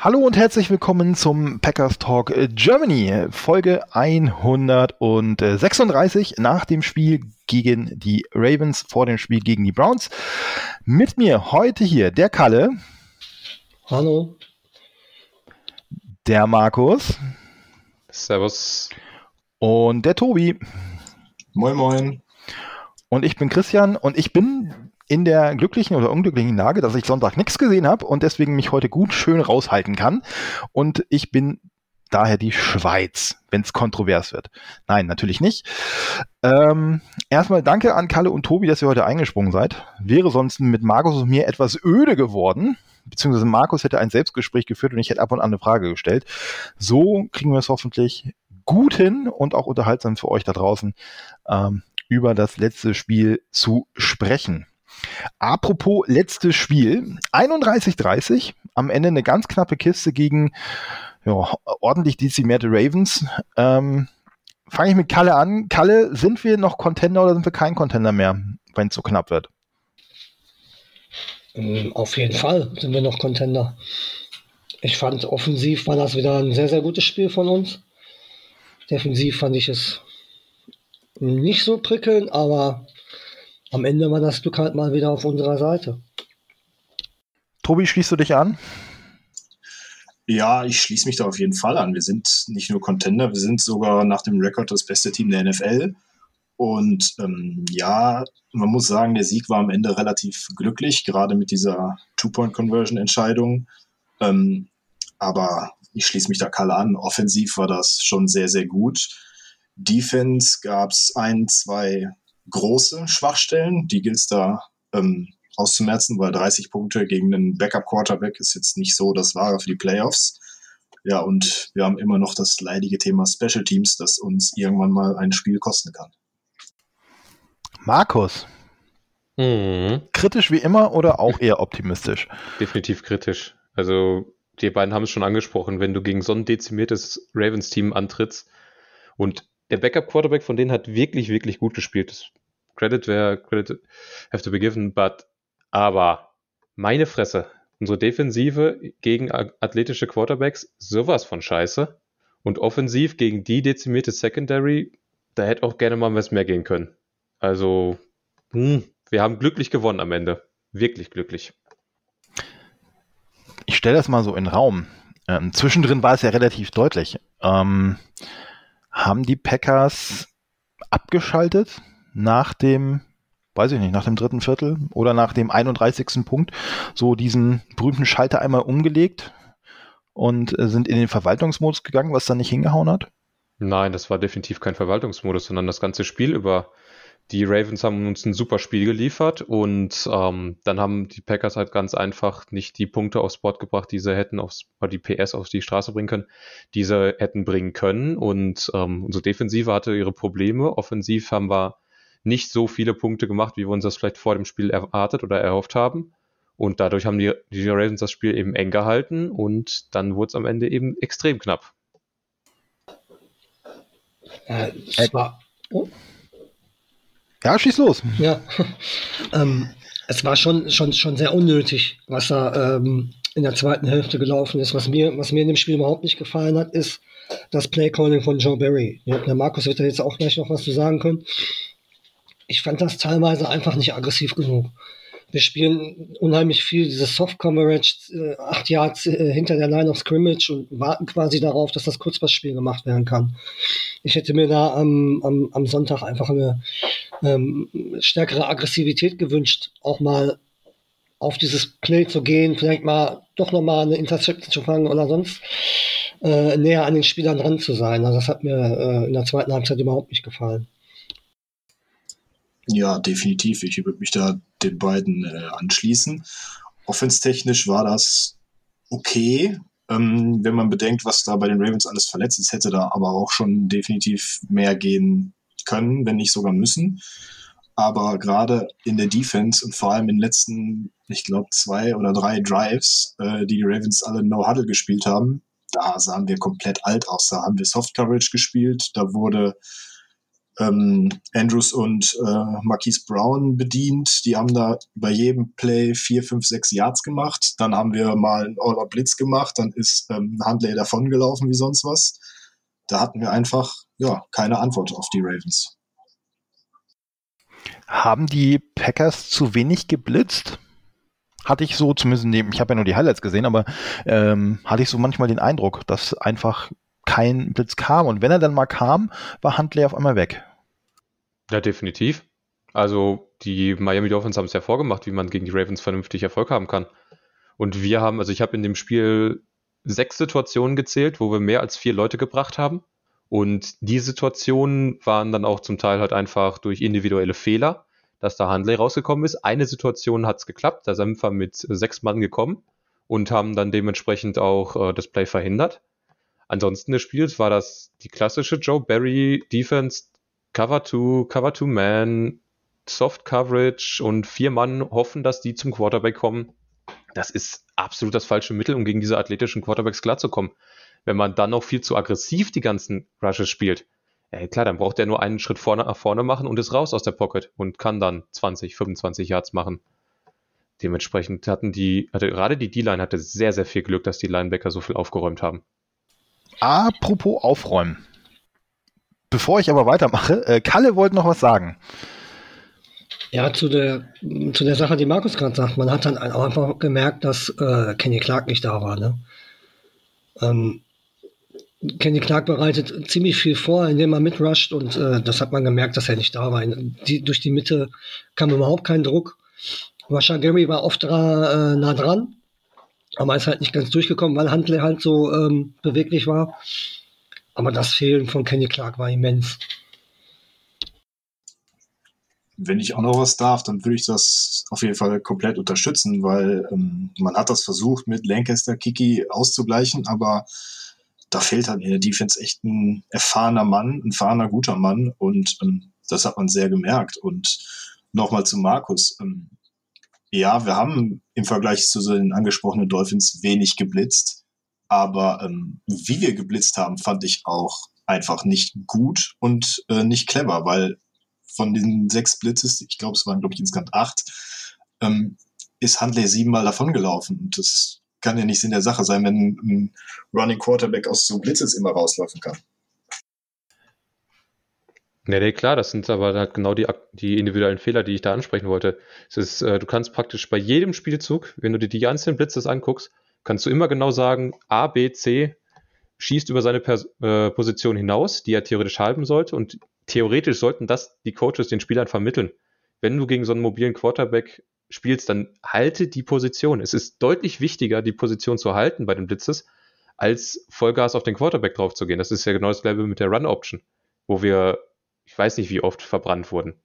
Hallo und herzlich willkommen zum Packers Talk Germany, Folge 136 nach dem Spiel gegen die Ravens, vor dem Spiel gegen die Browns. Mit mir heute hier der Kalle. Hallo. Der Markus. Servus. Und der Tobi. Moin, moin. Und ich bin Christian und ich bin in der glücklichen oder unglücklichen Lage, dass ich Sonntag nichts gesehen habe und deswegen mich heute gut schön raushalten kann. Und ich bin daher die Schweiz, wenn es kontrovers wird. Nein, natürlich nicht. Ähm, erstmal danke an Kalle und Tobi, dass ihr heute eingesprungen seid. Wäre sonst mit Markus und mir etwas öde geworden, beziehungsweise Markus hätte ein Selbstgespräch geführt und ich hätte ab und an eine Frage gestellt. So kriegen wir es hoffentlich gut hin und auch unterhaltsam für euch da draußen ähm, über das letzte Spiel zu sprechen. Apropos letztes Spiel, 31-30, am Ende eine ganz knappe Kiste gegen ja, ordentlich dezimierte Ravens. Ähm, Fange ich mit Kalle an. Kalle, sind wir noch Contender oder sind wir kein Contender mehr, wenn es so knapp wird? Ähm, auf jeden Fall sind wir noch Contender. Ich fand, offensiv war das wieder ein sehr, sehr gutes Spiel von uns. Defensiv fand ich es nicht so prickelnd, aber am Ende war das Glück halt mal wieder auf unserer Seite. Tobi, schließt du dich an? Ja, ich schließe mich da auf jeden Fall an. Wir sind nicht nur Contender, wir sind sogar nach dem Rekord das beste Team der NFL. Und ähm, ja, man muss sagen, der Sieg war am Ende relativ glücklich, gerade mit dieser Two-Point-Conversion-Entscheidung. Ähm, aber ich schließe mich da Kalle an. Offensiv war das schon sehr, sehr gut. Defense gab es ein, zwei große Schwachstellen, die gilt es da ähm, auszumerzen, weil 30 Punkte gegen einen Backup-Quarterback ist jetzt nicht so das Wahre für die Playoffs. Ja, und wir haben immer noch das leidige Thema Special Teams, das uns irgendwann mal ein Spiel kosten kann. Markus. Mhm. Kritisch wie immer oder auch eher optimistisch? Definitiv kritisch. Also, die beiden haben es schon angesprochen, wenn du gegen so ein dezimiertes Ravens-Team antrittst und der Backup-Quarterback von denen hat wirklich, wirklich gut gespielt. Das Credit wäre, Credit have to be given, but, aber meine Fresse, unsere Defensive gegen athletische Quarterbacks, sowas von scheiße. Und offensiv gegen die dezimierte Secondary, da hätte auch gerne mal was mehr gehen können. Also, hm, wir haben glücklich gewonnen am Ende. Wirklich glücklich. Ich stelle das mal so in den Raum. Ähm, zwischendrin war es ja relativ deutlich. Ähm, haben die Packers abgeschaltet nach dem, weiß ich nicht, nach dem dritten Viertel oder nach dem 31. Punkt, so diesen berühmten Schalter einmal umgelegt und äh, sind in den Verwaltungsmodus gegangen, was dann nicht hingehauen hat? Nein, das war definitiv kein Verwaltungsmodus, sondern das ganze Spiel über die Ravens haben uns ein super Spiel geliefert und ähm, dann haben die Packers halt ganz einfach nicht die Punkte aufs Board gebracht, die sie hätten aufs, oder die PS auf die Straße bringen können, die sie hätten bringen können. Und ähm, unsere Defensive hatte ihre Probleme. Offensiv haben wir nicht so viele Punkte gemacht, wie wir uns das vielleicht vor dem Spiel erwartet oder erhofft haben. Und dadurch haben die, die Ravens das Spiel eben eng gehalten und dann wurde es am Ende eben extrem knapp. Äh, es war, oh. Ja, schieß los. Ja, ähm, es war schon, schon, schon sehr unnötig, was da ähm, in der zweiten Hälfte gelaufen ist. Was mir, was mir in dem Spiel überhaupt nicht gefallen hat, ist das Playcalling von Joe Barry. Ja, der Markus wird da jetzt auch gleich noch was zu sagen können. Ich fand das teilweise einfach nicht aggressiv genug. Wir spielen unheimlich viel dieses Soft Coverage, äh, acht Yards äh, hinter der Line of Scrimmage und warten quasi darauf, dass das Kurzpassspiel gemacht werden kann. Ich hätte mir da am, am, am Sonntag einfach eine ähm, stärkere Aggressivität gewünscht, auch mal auf dieses Play zu gehen, vielleicht mal doch nochmal eine Interception zu fangen oder sonst äh, näher an den Spielern dran zu sein. Also das hat mir äh, in der zweiten Halbzeit überhaupt nicht gefallen. Ja, definitiv. Ich würde mich da den beiden äh, anschließen. Offenstechnisch war das okay. Ähm, wenn man bedenkt, was da bei den Ravens alles verletzt ist, hätte da aber auch schon definitiv mehr gehen können, wenn nicht sogar müssen. Aber gerade in der Defense und vor allem in den letzten, ich glaube, zwei oder drei Drives, äh, die die Ravens alle No-Huddle gespielt haben, da sahen wir komplett alt aus. Da haben wir Soft Coverage gespielt, da wurde ähm, Andrews und äh, Marquise Brown bedient. Die haben da bei jedem Play vier, fünf, sechs Yards gemacht. Dann haben wir mal einen All-Out-Blitz gemacht. Dann ist ähm, Handley davongelaufen wie sonst was. Da hatten wir einfach ja keine Antwort auf die Ravens. Haben die Packers zu wenig geblitzt? Hatte ich so, zumindest in dem, ich habe ja nur die Highlights gesehen, aber ähm, hatte ich so manchmal den Eindruck, dass einfach kein Blitz kam. Und wenn er dann mal kam, war Handley auf einmal weg. Ja, definitiv. Also die Miami Dolphins haben es ja vorgemacht, wie man gegen die Ravens vernünftig Erfolg haben kann. Und wir haben, also ich habe in dem Spiel sechs Situationen gezählt, wo wir mehr als vier Leute gebracht haben. Und die Situationen waren dann auch zum Teil halt einfach durch individuelle Fehler, dass da Handley rausgekommen ist. Eine Situation hat es geklappt, da sind wir mit sechs Mann gekommen und haben dann dementsprechend auch äh, das Play verhindert. Ansonsten des Spiels war das die klassische Joe Barry Defense, Cover 2, Cover 2 Man, Soft Coverage und vier Mann hoffen, dass die zum Quarterback kommen. Das ist absolut das falsche Mittel, um gegen diese athletischen Quarterbacks klarzukommen. Wenn man dann noch viel zu aggressiv die ganzen Rushes spielt, ja klar, dann braucht er nur einen Schritt vorne nach vorne machen und ist raus aus der Pocket und kann dann 20, 25 Yards machen. Dementsprechend hatten die, hatte gerade die D-Line hatte sehr, sehr viel Glück, dass die Linebacker so viel aufgeräumt haben. Apropos aufräumen. Bevor ich aber weitermache, äh, Kalle wollte noch was sagen. Ja, zu der, zu der Sache, die Markus gerade sagt, man hat dann auch einfach gemerkt, dass äh, Kenny Clark nicht da war. Ne? Ähm, Kenny Clark bereitet ziemlich viel vor, indem er mitrusht und äh, das hat man gemerkt, dass er nicht da war. Die, durch die Mitte kam überhaupt kein Druck. Rasha Gary war oft dra, äh, nah dran, aber ist halt nicht ganz durchgekommen, weil Handley halt so ähm, beweglich war. Aber das Fehlen von Kenny Clark war immens. Wenn ich auch noch was darf, dann würde ich das auf jeden Fall komplett unterstützen, weil ähm, man hat das versucht, mit Lancaster Kiki auszugleichen, aber da fehlt halt in der Defense echt ein erfahrener Mann, ein erfahrener, guter Mann und ähm, das hat man sehr gemerkt. Und nochmal zu Markus. Ähm, ja, wir haben im Vergleich zu den angesprochenen Dolphins wenig geblitzt. Aber ähm, wie wir geblitzt haben, fand ich auch einfach nicht gut und äh, nicht clever, weil von den sechs Blitzes, ich glaube, es waren, glaube ich, insgesamt acht, ähm, ist Handley siebenmal davongelaufen. Und das kann ja nicht Sinn der Sache sein, wenn ein Running Quarterback aus so Blitzes immer rauslaufen kann. Ja, nee, klar, das sind aber halt genau die, die individuellen Fehler, die ich da ansprechen wollte. Es ist, äh, du kannst praktisch bei jedem Spielzug, wenn du dir die einzelnen Blitzes anguckst, kannst du immer genau sagen, A, B, C schießt über seine Pers äh, Position hinaus, die er theoretisch halten sollte. Und theoretisch sollten das die Coaches den Spielern vermitteln. Wenn du gegen so einen mobilen Quarterback spielst, dann halte die Position. Es ist deutlich wichtiger, die Position zu halten bei den Blitzes, als Vollgas auf den Quarterback drauf zu gehen. Das ist ja genau das gleiche mit der Run-Option, wo wir, ich weiß nicht, wie oft verbrannt wurden.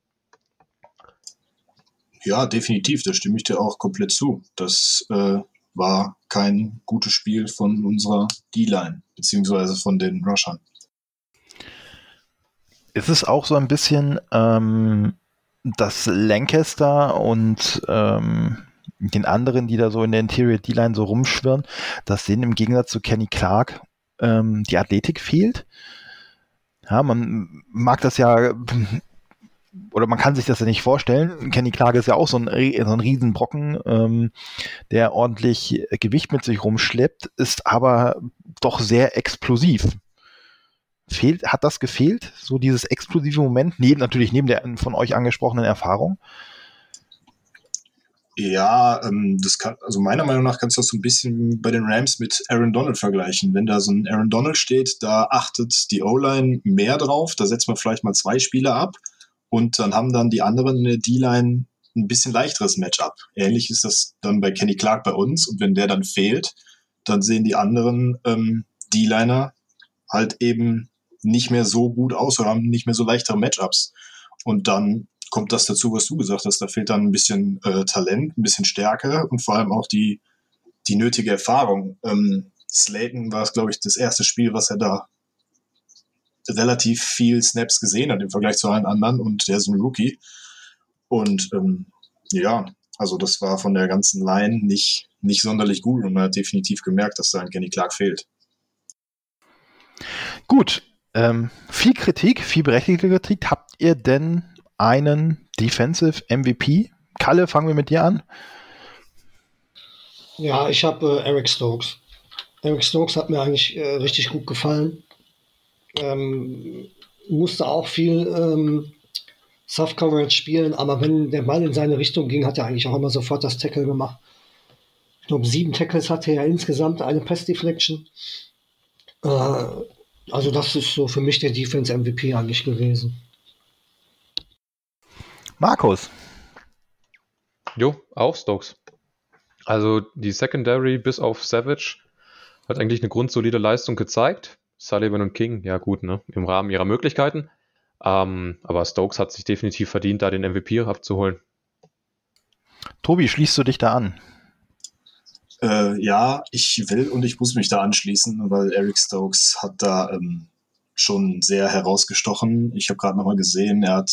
Ja, definitiv, da stimme ich dir auch komplett zu. Das äh, war kein gutes Spiel von unserer D-Line, beziehungsweise von den Rushern. Ist es auch so ein bisschen, ähm, dass Lancaster und ähm, den anderen, die da so in der Interior D-Line so rumschwirren, dass denen im Gegensatz zu Kenny Clark ähm, die Athletik fehlt? Ja, man mag das ja oder man kann sich das ja nicht vorstellen. Kenny Clark ist ja auch so ein, so ein Riesenbrocken, ähm, der ordentlich Gewicht mit sich rumschleppt, ist aber doch sehr explosiv. Fehlt, hat das gefehlt? So dieses explosive Moment, neben, natürlich neben der von euch angesprochenen Erfahrung? Ja, ähm, das kann, also meiner Meinung nach kannst du das so ein bisschen bei den Rams mit Aaron Donald vergleichen. Wenn da so ein Aaron Donald steht, da achtet die O-Line mehr drauf, da setzt man vielleicht mal zwei Spieler ab und dann haben dann die anderen in der D-Line ein bisschen leichteres Matchup. Ähnlich ist das dann bei Kenny Clark bei uns. Und wenn der dann fehlt, dann sehen die anderen ähm, D-Liner halt eben nicht mehr so gut aus oder haben nicht mehr so leichtere Matchups. Und dann kommt das dazu, was du gesagt hast. Da fehlt dann ein bisschen äh, Talent, ein bisschen Stärke und vor allem auch die, die nötige Erfahrung. Ähm, Slayton war es, glaube ich, das erste Spiel, was er da relativ viel Snaps gesehen hat im Vergleich zu allen anderen und der ist ein Rookie. Und ähm, ja, also das war von der ganzen Line nicht, nicht sonderlich gut und man hat definitiv gemerkt, dass da ein Kenny Clark fehlt. Gut, ähm, viel Kritik, viel berechtigte Kritik. Habt ihr denn einen Defensive MVP? Kalle, fangen wir mit dir an. Ja, ich habe äh, Eric Stokes. Eric Stokes hat mir eigentlich äh, richtig gut gefallen. Ähm, musste auch viel ähm, Soft Coverage spielen, aber wenn der Ball in seine Richtung ging, hat er eigentlich auch immer sofort das Tackle gemacht. Ich glaube, sieben Tackles hatte er insgesamt, eine Pass Deflection. Äh, also, das ist so für mich der Defense MVP eigentlich gewesen. Markus. Jo, auch Stokes. Also die Secondary bis auf Savage hat eigentlich eine grundsolide Leistung gezeigt. Sullivan und King, ja gut, ne, im Rahmen ihrer Möglichkeiten. Ähm, aber Stokes hat sich definitiv verdient, da den MVP abzuholen. Tobi, schließt du dich da an? Äh, ja, ich will und ich muss mich da anschließen, weil Eric Stokes hat da ähm, schon sehr herausgestochen. Ich habe gerade nochmal gesehen, er hat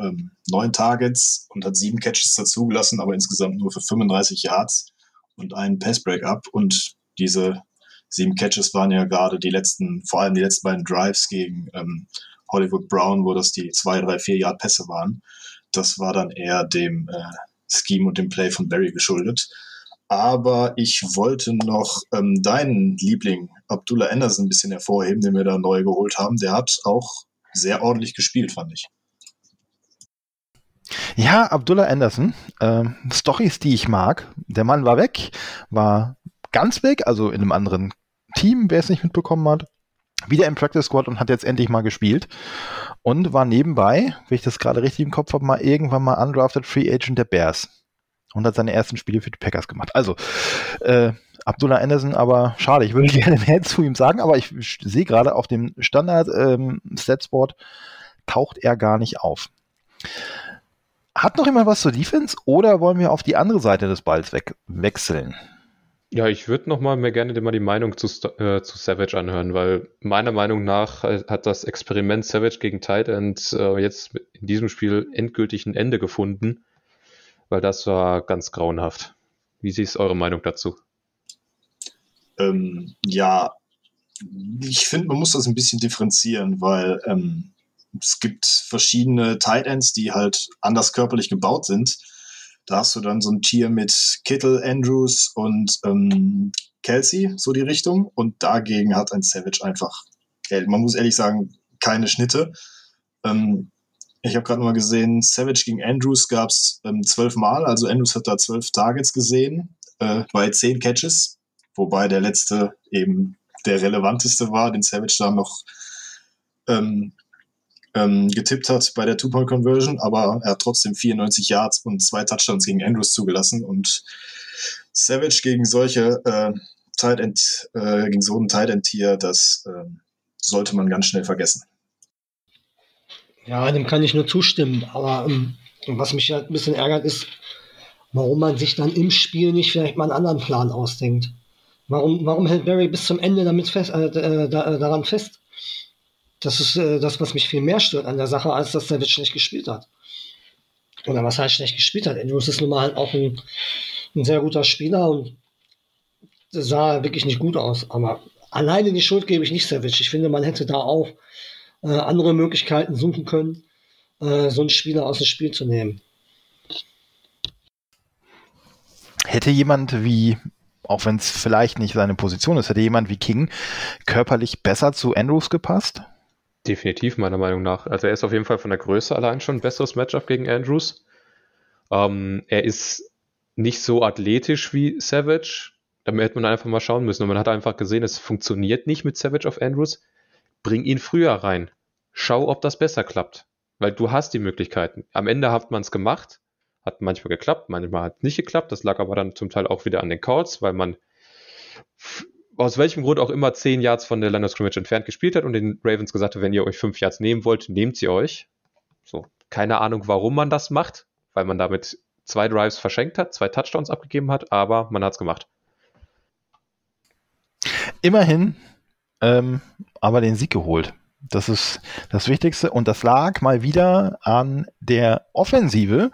ähm, neun Targets und hat sieben Catches dazugelassen, aber insgesamt nur für 35 Yards und einen Pass-Break-up. Und diese sieben Catches waren ja gerade die letzten, vor allem die letzten beiden Drives gegen ähm, Hollywood Brown, wo das die zwei, drei, vier Yard Pässe waren. Das war dann eher dem äh, Scheme und dem Play von Barry geschuldet. Aber ich wollte noch ähm, deinen Liebling Abdullah Anderson ein bisschen hervorheben, den wir da neu geholt haben. Der hat auch sehr ordentlich gespielt, fand ich. Ja, Abdullah Anderson, äh, Stories, die ich mag. Der Mann war weg, war ganz weg, also in einem anderen Team, wer es nicht mitbekommen hat. Wieder im Practice Squad und hat jetzt endlich mal gespielt. Und war nebenbei, wenn ich das gerade richtig im Kopf habe, mal irgendwann mal undrafted Free Agent der Bears. Und hat seine ersten Spiele für die Packers gemacht. Also, äh, Abdullah Anderson, aber schade, ich würde gerne mehr zu ihm sagen, aber ich sehe gerade auf dem Standard ähm, taucht er gar nicht auf. Hat noch jemand was zur Defense oder wollen wir auf die andere Seite des Balls weg wechseln? Ja, ich würde noch mal mehr gerne mal die Meinung zu, äh, zu Savage anhören, weil meiner Meinung nach hat das Experiment Savage gegen Tight End äh, jetzt in diesem Spiel endgültig ein Ende gefunden, weil das war ganz grauenhaft. Wie ist eure Meinung dazu? Ähm, ja, ich finde, man muss das ein bisschen differenzieren, weil ähm, es gibt verschiedene Tight Ends, die halt anders körperlich gebaut sind da hast du dann so ein Tier mit Kittle, Andrews und ähm, Kelsey, so die Richtung. Und dagegen hat ein Savage einfach, man muss ehrlich sagen, keine Schnitte. Ähm, ich habe gerade mal gesehen, Savage gegen Andrews gab es ähm, zwölf Mal, also Andrews hat da zwölf Targets gesehen, äh, bei zehn Catches, wobei der letzte eben der relevanteste war, den Savage da noch ähm, ähm, getippt hat bei der Two-Point-Conversion, aber er hat trotzdem 94 Yards und zwei Touchdowns gegen Andrews zugelassen und Savage gegen solche äh, Tight End, äh, gegen so ein Tight End Tier, das äh, sollte man ganz schnell vergessen. Ja, dem kann ich nur zustimmen, aber ähm, was mich halt ein bisschen ärgert ist, warum man sich dann im Spiel nicht vielleicht mal einen anderen Plan ausdenkt. Warum, warum hält Barry bis zum Ende damit fest, äh, äh äh, daran fest? Das ist äh, das, was mich viel mehr stört an der Sache, als dass David schlecht gespielt hat. Oder was heißt schlecht gespielt hat? Andrews ist nun mal auch ein, ein sehr guter Spieler und sah wirklich nicht gut aus. Aber alleine die Schuld gebe ich nicht Savage. Ich finde, man hätte da auch äh, andere Möglichkeiten suchen können, äh, so einen Spieler aus dem Spiel zu nehmen. Hätte jemand wie, auch wenn es vielleicht nicht seine Position ist, hätte jemand wie King körperlich besser zu Andrews gepasst? Definitiv, meiner Meinung nach. Also er ist auf jeden Fall von der Größe allein schon ein besseres Matchup gegen Andrews. Ähm, er ist nicht so athletisch wie Savage. Da hätte man einfach mal schauen müssen. Und man hat einfach gesehen, es funktioniert nicht mit Savage auf Andrews. Bring ihn früher rein. Schau, ob das besser klappt. Weil du hast die Möglichkeiten. Am Ende hat man es gemacht. Hat manchmal geklappt, manchmal hat es nicht geklappt. Das lag aber dann zum Teil auch wieder an den Calls, weil man aus welchem Grund auch immer zehn Yards von der Line Scrimmage entfernt gespielt hat und den Ravens gesagt hat, wenn ihr euch fünf Yards nehmen wollt, nehmt sie euch. So, keine Ahnung, warum man das macht, weil man damit zwei Drives verschenkt hat, zwei Touchdowns abgegeben hat, aber man hat es gemacht. immerhin ähm, aber den Sieg geholt. Das ist das Wichtigste. Und das lag mal wieder an der Offensive,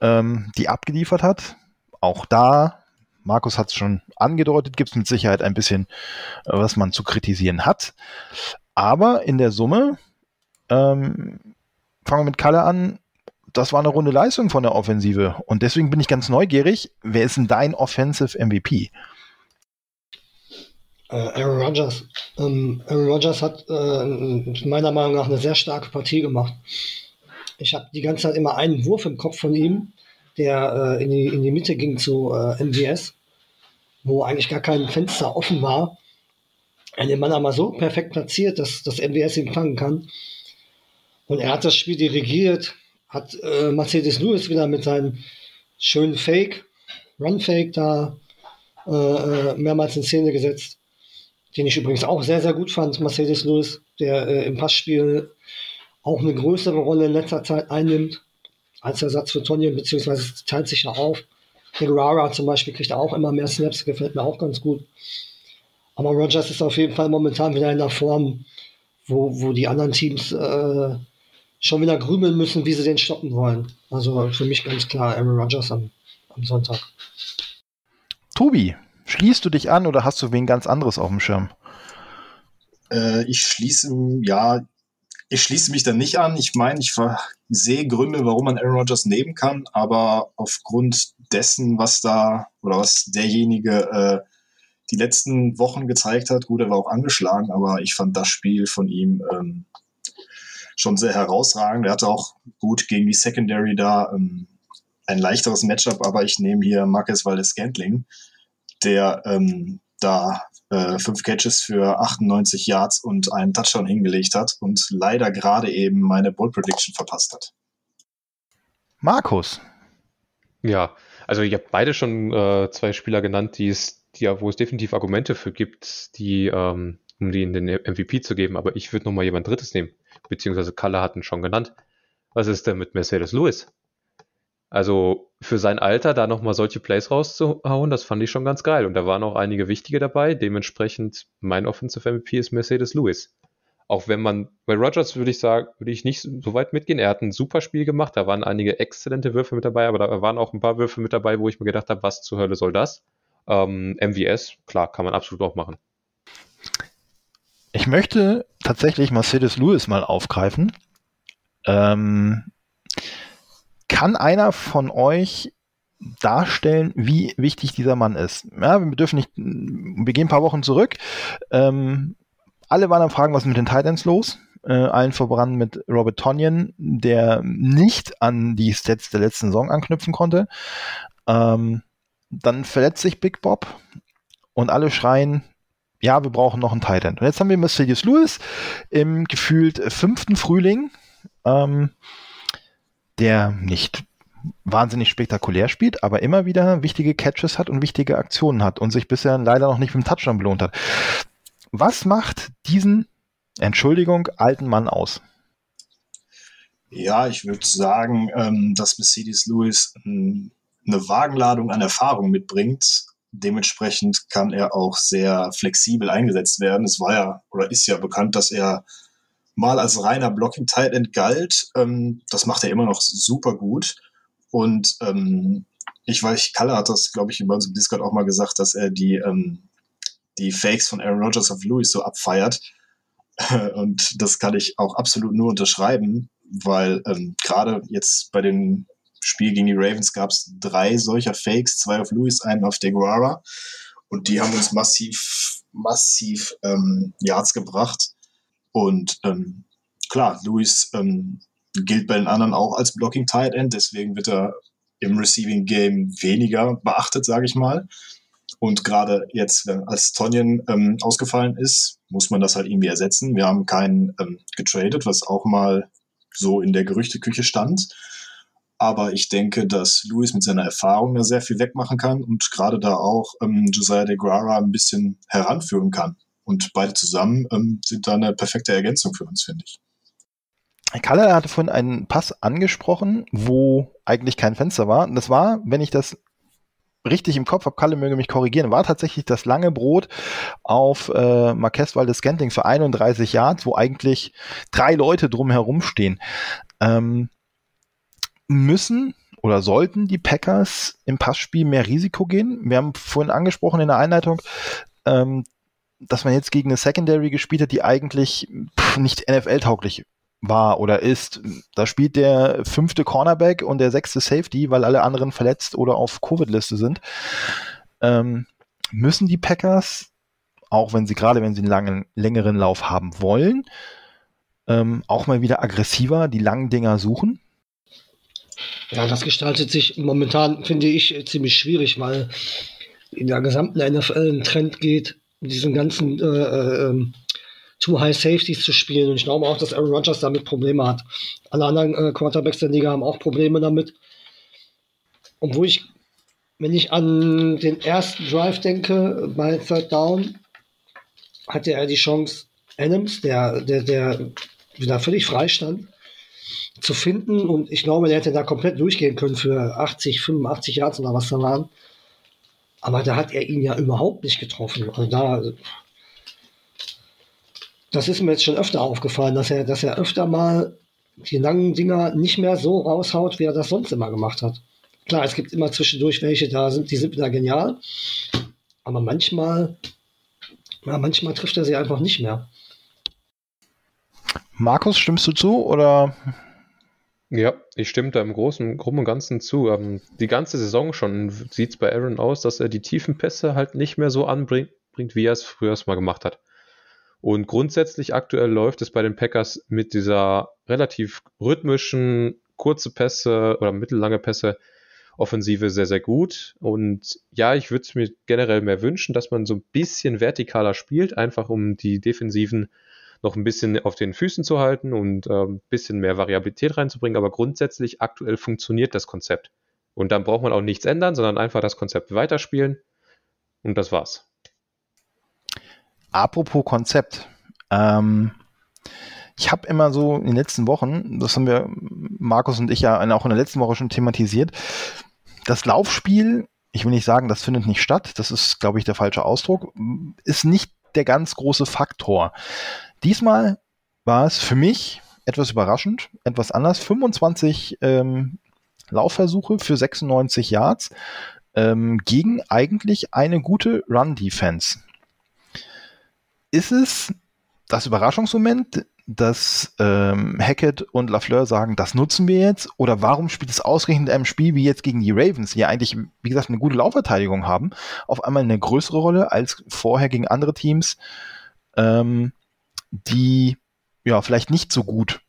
ähm, die abgeliefert hat. Auch da, Markus hat es schon angedeutet, gibt es mit Sicherheit ein bisschen, äh, was man zu kritisieren hat. Aber in der Summe, ähm, fangen wir mit Kalle an, das war eine runde Leistung von der Offensive. Und deswegen bin ich ganz neugierig, wer ist denn dein Offensive MVP? Äh, Aaron Rodgers. Ähm, Aaron Rodgers hat äh, meiner Meinung nach eine sehr starke Partie gemacht. Ich habe die ganze Zeit immer einen Wurf im Kopf von ihm, der äh, in, die, in die Mitte ging zu äh, MVS, wo eigentlich gar kein Fenster offen war. Den Mann aber so perfekt platziert, dass das MVS ihn fangen kann. Und er hat das Spiel dirigiert, hat äh, Mercedes Lewis wieder mit seinem schönen Fake, Run-Fake da äh, äh mehrmals in Szene gesetzt den ich übrigens auch sehr, sehr gut fand, Mercedes Lewis, der äh, im Passspiel auch eine größere Rolle in letzter Zeit einnimmt als Ersatz für Tonyan, beziehungsweise teilt sich ja auf. Der Guerrara zum Beispiel kriegt auch immer mehr Snaps, gefällt mir auch ganz gut. Aber Rogers ist auf jeden Fall momentan wieder in der Form, wo, wo die anderen Teams äh, schon wieder grübeln müssen, wie sie den stoppen wollen. Also für mich ganz klar Aaron Rodgers am, am Sonntag. Tobi, Schließt du dich an oder hast du wen ganz anderes auf dem Schirm? Äh, ich schließe, ja, ich schließe mich da nicht an. Ich meine, ich sehe Gründe, warum man Aaron Rodgers nehmen kann, aber aufgrund dessen, was da oder was derjenige äh, die letzten Wochen gezeigt hat, gut, er war auch angeschlagen, aber ich fand das Spiel von ihm ähm, schon sehr herausragend. Er hatte auch gut gegen die Secondary da ähm, ein leichteres Matchup, aber ich nehme hier Marcus Valdes-Scantling der ähm, da äh, fünf Catches für 98 Yards und einen Touchdown hingelegt hat und leider gerade eben meine Bold Prediction verpasst hat. Markus. Ja, also ich habe beide schon äh, zwei Spieler genannt, die es, die, wo es definitiv Argumente für gibt, die, ähm, um die in den MVP zu geben, aber ich würde nochmal jemand Drittes nehmen, beziehungsweise Kalle hat ihn schon genannt. Was ist denn mit Mercedes Lewis? Also für sein Alter da nochmal solche Plays rauszuhauen, das fand ich schon ganz geil. Und da waren auch einige wichtige dabei. Dementsprechend mein Offensive MVP ist Mercedes Lewis. Auch wenn man, bei Rogers würde ich sagen, würde ich nicht so weit mitgehen. Er hat ein super Spiel gemacht. Da waren einige exzellente Würfe mit dabei, aber da waren auch ein paar Würfe mit dabei, wo ich mir gedacht habe, was zur Hölle soll das? Ähm, MVS, klar, kann man absolut auch machen. Ich möchte tatsächlich Mercedes Lewis mal aufgreifen. Ähm, kann einer von euch darstellen, wie wichtig dieser Mann ist? Ja, wir dürfen nicht, wir gehen ein paar Wochen zurück. Ähm, alle waren am Fragen, was ist mit den Titans los? Äh, allen voran mit Robert Tonyan, der nicht an die Stats der letzten Saison anknüpfen konnte. Ähm, dann verletzt sich Big Bob und alle schreien, ja, wir brauchen noch einen Titan. Und jetzt haben wir Mercedes Lewis im gefühlt fünften Frühling. Ähm, der nicht wahnsinnig spektakulär spielt, aber immer wieder wichtige Catches hat und wichtige Aktionen hat und sich bisher leider noch nicht mit dem Touchdown belohnt hat. Was macht diesen, Entschuldigung, alten Mann aus? Ja, ich würde sagen, ähm, dass Mercedes Lewis ähm, eine Wagenladung an Erfahrung mitbringt. Dementsprechend kann er auch sehr flexibel eingesetzt werden. Es war ja oder ist ja bekannt, dass er mal als reiner Blocking Tight End galt. Ähm, das macht er immer noch super gut. Und ähm, ich weiß, Kalle hat das, glaube ich, bei uns im Discord auch mal gesagt, dass er die, ähm, die Fakes von Aaron Rodgers auf Lewis so abfeiert. Und das kann ich auch absolut nur unterschreiben, weil ähm, gerade jetzt bei dem Spiel gegen die Ravens gab es drei solcher Fakes, zwei auf Lewis, einen auf Deguara. Und die haben uns massiv, massiv ähm, Yards gebracht. Und ähm, klar, Luis ähm, gilt bei den anderen auch als Blocking Tight End, deswegen wird er im Receiving Game weniger beachtet, sage ich mal. Und gerade jetzt, als Tonyan ähm, ausgefallen ist, muss man das halt irgendwie ersetzen. Wir haben keinen ähm, getradet, was auch mal so in der Gerüchteküche stand. Aber ich denke, dass Luis mit seiner Erfahrung da sehr viel wegmachen kann und gerade da auch ähm, Josiah de Guara ein bisschen heranführen kann. Und beide zusammen ähm, sind da eine perfekte Ergänzung für uns, finde ich. Kalle hatte vorhin einen Pass angesprochen, wo eigentlich kein Fenster war. Und das war, wenn ich das richtig im Kopf habe, Kalle möge mich korrigieren, war tatsächlich das lange Brot auf äh, Marquez Valdes Scantling für 31 Yards, wo eigentlich drei Leute drumherum stehen. Ähm, müssen oder sollten die Packers im Passspiel mehr Risiko gehen? Wir haben vorhin angesprochen in der Einleitung, ähm, dass man jetzt gegen eine Secondary gespielt hat, die eigentlich pff, nicht NFL-tauglich war oder ist. Da spielt der fünfte Cornerback und der sechste Safety, weil alle anderen verletzt oder auf Covid-Liste sind. Ähm, müssen die Packers, auch wenn sie gerade, wenn sie einen langen, längeren Lauf haben wollen, ähm, auch mal wieder aggressiver die langen Dinger suchen? Ja, das gestaltet sich momentan, finde ich, ziemlich schwierig, weil in der gesamten NFL ein Trend geht, diesen ganzen äh, äh, ähm, Too High Safeties zu spielen. Und ich glaube auch, dass Aaron Rodgers damit Probleme hat. Alle anderen äh, Quarterbacks der Liga haben auch Probleme damit. Obwohl ich, wenn ich an den ersten Drive denke, bei Third Down, hatte er die Chance, Adams, der, der, der wieder völlig frei stand, zu finden. Und ich glaube, der hätte da komplett durchgehen können für 80, 85 Yards oder was da waren. Aber da hat er ihn ja überhaupt nicht getroffen. Also da, das ist mir jetzt schon öfter aufgefallen, dass er, dass er öfter mal die langen Dinger nicht mehr so raushaut, wie er das sonst immer gemacht hat. Klar, es gibt immer zwischendurch welche, da sind, die sind wieder genial. Aber manchmal, ja, manchmal trifft er sie einfach nicht mehr. Markus, stimmst du zu oder ja, ich stimme da im Großen, Großen und Ganzen zu. Ähm, die ganze Saison schon sieht es bei Aaron aus, dass er die tiefen Pässe halt nicht mehr so anbringt, wie er es früher mal gemacht hat. Und grundsätzlich aktuell läuft es bei den Packers mit dieser relativ rhythmischen, kurze Pässe oder mittellange Pässe Offensive sehr, sehr gut. Und ja, ich würde es mir generell mehr wünschen, dass man so ein bisschen vertikaler spielt, einfach um die defensiven noch ein bisschen auf den Füßen zu halten und äh, ein bisschen mehr Variabilität reinzubringen. Aber grundsätzlich aktuell funktioniert das Konzept. Und dann braucht man auch nichts ändern, sondern einfach das Konzept weiterspielen. Und das war's. Apropos Konzept. Ähm, ich habe immer so in den letzten Wochen, das haben wir Markus und ich ja auch in der letzten Woche schon thematisiert, das Laufspiel, ich will nicht sagen, das findet nicht statt, das ist, glaube ich, der falsche Ausdruck, ist nicht der ganz große Faktor. Diesmal war es für mich etwas überraschend, etwas anders. 25 ähm, Laufversuche für 96 Yards ähm, gegen eigentlich eine gute Run-Defense. Ist es das Überraschungsmoment, dass ähm, Hackett und Lafleur sagen, das nutzen wir jetzt? Oder warum spielt es ausgerechnet in einem Spiel wie jetzt gegen die Ravens, die ja eigentlich, wie gesagt, eine gute Laufverteidigung haben, auf einmal eine größere Rolle als vorher gegen andere Teams? Ähm, die ja vielleicht nicht so gut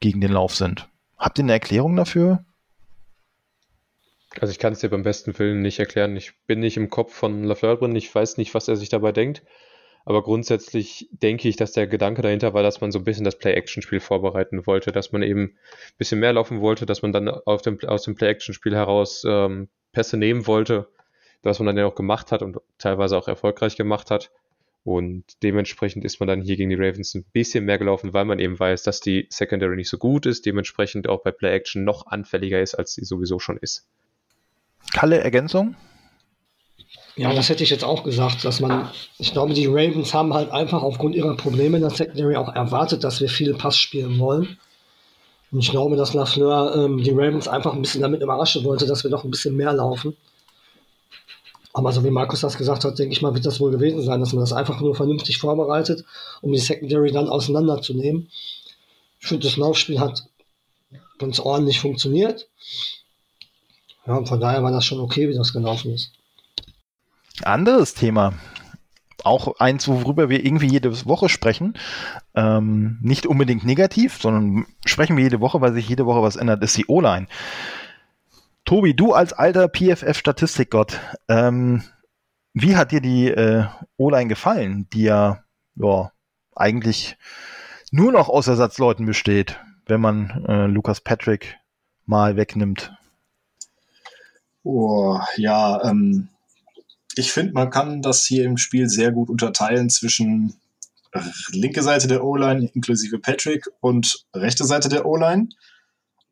gegen den Lauf sind. Habt ihr eine Erklärung dafür? Also ich kann es dir beim besten Willen nicht erklären. Ich bin nicht im Kopf von Lafleur drin. Ich weiß nicht, was er sich dabei denkt. Aber grundsätzlich denke ich, dass der Gedanke dahinter war, dass man so ein bisschen das Play-Action-Spiel vorbereiten wollte, dass man eben ein bisschen mehr laufen wollte, dass man dann dem, aus dem Play-Action-Spiel heraus ähm, Pässe nehmen wollte, was man dann ja auch gemacht hat und teilweise auch erfolgreich gemacht hat. Und dementsprechend ist man dann hier gegen die Ravens ein bisschen mehr gelaufen, weil man eben weiß, dass die Secondary nicht so gut ist, dementsprechend auch bei Play Action noch anfälliger ist, als sie sowieso schon ist. Kalle, Ergänzung? Ja, das hätte ich jetzt auch gesagt, dass man, ich glaube, die Ravens haben halt einfach aufgrund ihrer Probleme in der Secondary auch erwartet, dass wir viel Pass spielen wollen. Und ich glaube, dass Lafleur ähm, die Ravens einfach ein bisschen damit überraschen wollte, dass wir noch ein bisschen mehr laufen. Aber so wie Markus das gesagt hat, denke ich mal, wird das wohl gewesen sein, dass man das einfach nur vernünftig vorbereitet, um die Secondary dann auseinanderzunehmen. Ich finde, das Laufspiel hat ganz ordentlich funktioniert. Ja, und von daher war das schon okay, wie das gelaufen ist. Anderes Thema. Auch eins, worüber wir irgendwie jede Woche sprechen. Ähm, nicht unbedingt negativ, sondern sprechen wir jede Woche, weil sich jede Woche was ändert, ist die O-Line. Tobi, du als alter PFF-Statistikgott, ähm, wie hat dir die äh, O-Line gefallen, die ja, ja eigentlich nur noch aus Ersatzleuten besteht, wenn man äh, Lukas Patrick mal wegnimmt? Oh, ja, ähm, ich finde, man kann das hier im Spiel sehr gut unterteilen zwischen linke Seite der O-Line inklusive Patrick und rechte Seite der O-Line.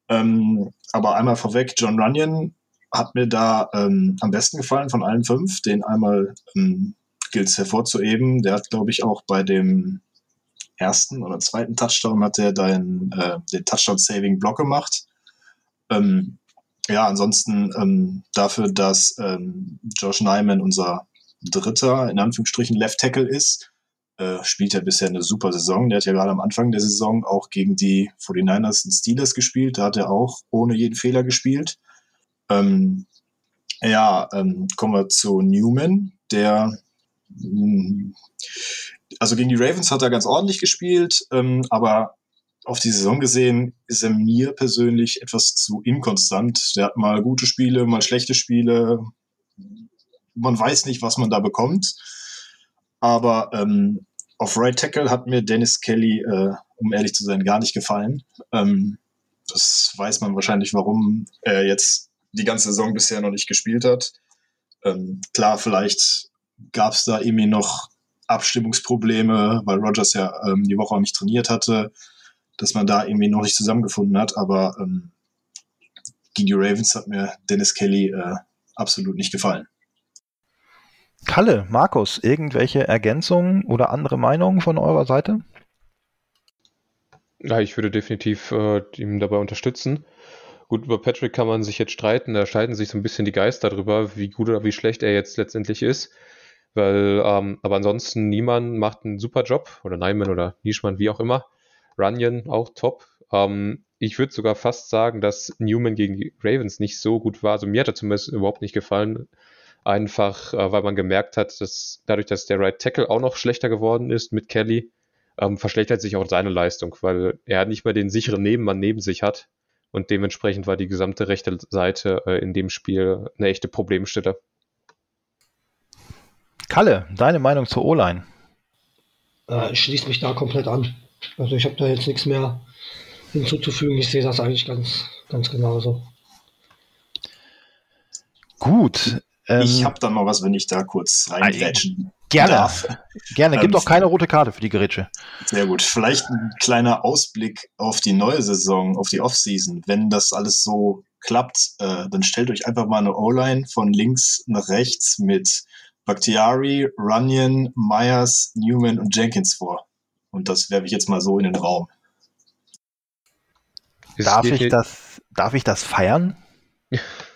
Ähm, aber einmal vorweg, John Runyon hat mir da ähm, am besten gefallen von allen fünf. Den einmal ähm, gilt es hervorzuheben. Der hat, glaube ich, auch bei dem ersten oder zweiten Touchdown hat er den, äh, den Touchdown-Saving-Block gemacht. Ähm, ja, ansonsten ähm, dafür, dass ähm, Josh Nyman unser dritter, in Anführungsstrichen, Left Tackle ist, äh, spielt er bisher eine super Saison. Der hat ja gerade am Anfang der Saison auch gegen die 49ers und Steelers gespielt. Da hat er auch ohne jeden Fehler gespielt. Ähm, ja, ähm, kommen wir zu Newman, der mh, also gegen die Ravens hat er ganz ordentlich gespielt, ähm, aber auf die Saison gesehen ist er mir persönlich etwas zu inkonstant. Der hat mal gute Spiele, mal schlechte Spiele. Man weiß nicht, was man da bekommt. Aber ähm, auf Right Tackle hat mir Dennis Kelly, äh, um ehrlich zu sein, gar nicht gefallen. Ähm, das weiß man wahrscheinlich, warum er jetzt die ganze Saison bisher noch nicht gespielt hat. Ähm, klar, vielleicht gab es da irgendwie noch Abstimmungsprobleme, weil Rogers ja ähm, die Woche auch nicht trainiert hatte dass man da irgendwie noch nicht zusammengefunden hat. Aber ähm, gegen die Ravens hat mir Dennis Kelly äh, absolut nicht gefallen. Kalle, Markus, irgendwelche Ergänzungen oder andere Meinungen von eurer Seite? Ja, ich würde definitiv äh, ihm dabei unterstützen. Gut, über Patrick kann man sich jetzt streiten, da scheiden sich so ein bisschen die Geister darüber, wie gut oder wie schlecht er jetzt letztendlich ist. Weil, ähm, aber ansonsten niemand macht einen super Job, oder Neiman oder Nischmann, wie auch immer. Runyon auch top. Ähm, ich würde sogar fast sagen, dass Newman gegen die Ravens nicht so gut war. Also mir hat er zumindest überhaupt nicht gefallen. Einfach, äh, weil man gemerkt hat, dass dadurch, dass der Right Tackle auch noch schlechter geworden ist mit Kelly, ähm, verschlechtert sich auch seine Leistung, weil er nicht mehr den sicheren Nebenmann neben sich hat. Und dementsprechend war die gesamte rechte Seite äh, in dem Spiel eine echte Problemstelle. Kalle, deine Meinung zur O-Line? Äh, ich schließe mich da komplett an. Also ich habe da jetzt nichts mehr hinzuzufügen. Ich sehe das eigentlich ganz, ganz genauso. Gut. Ähm, ich habe da mal was, wenn ich da kurz reingrätschen Gerne. Darf. Gerne. Gibt ähm, doch keine rote Karte für die Gerätsche. Sehr gut. Vielleicht ein kleiner Ausblick auf die neue Saison, auf die Offseason. Wenn das alles so klappt, äh, dann stellt euch einfach mal eine O-Line von links nach rechts mit Bakhtiari, Runyon, Myers, Newman und Jenkins vor. Und das werfe ich jetzt mal so in den Raum. Darf ich, das, darf ich das feiern?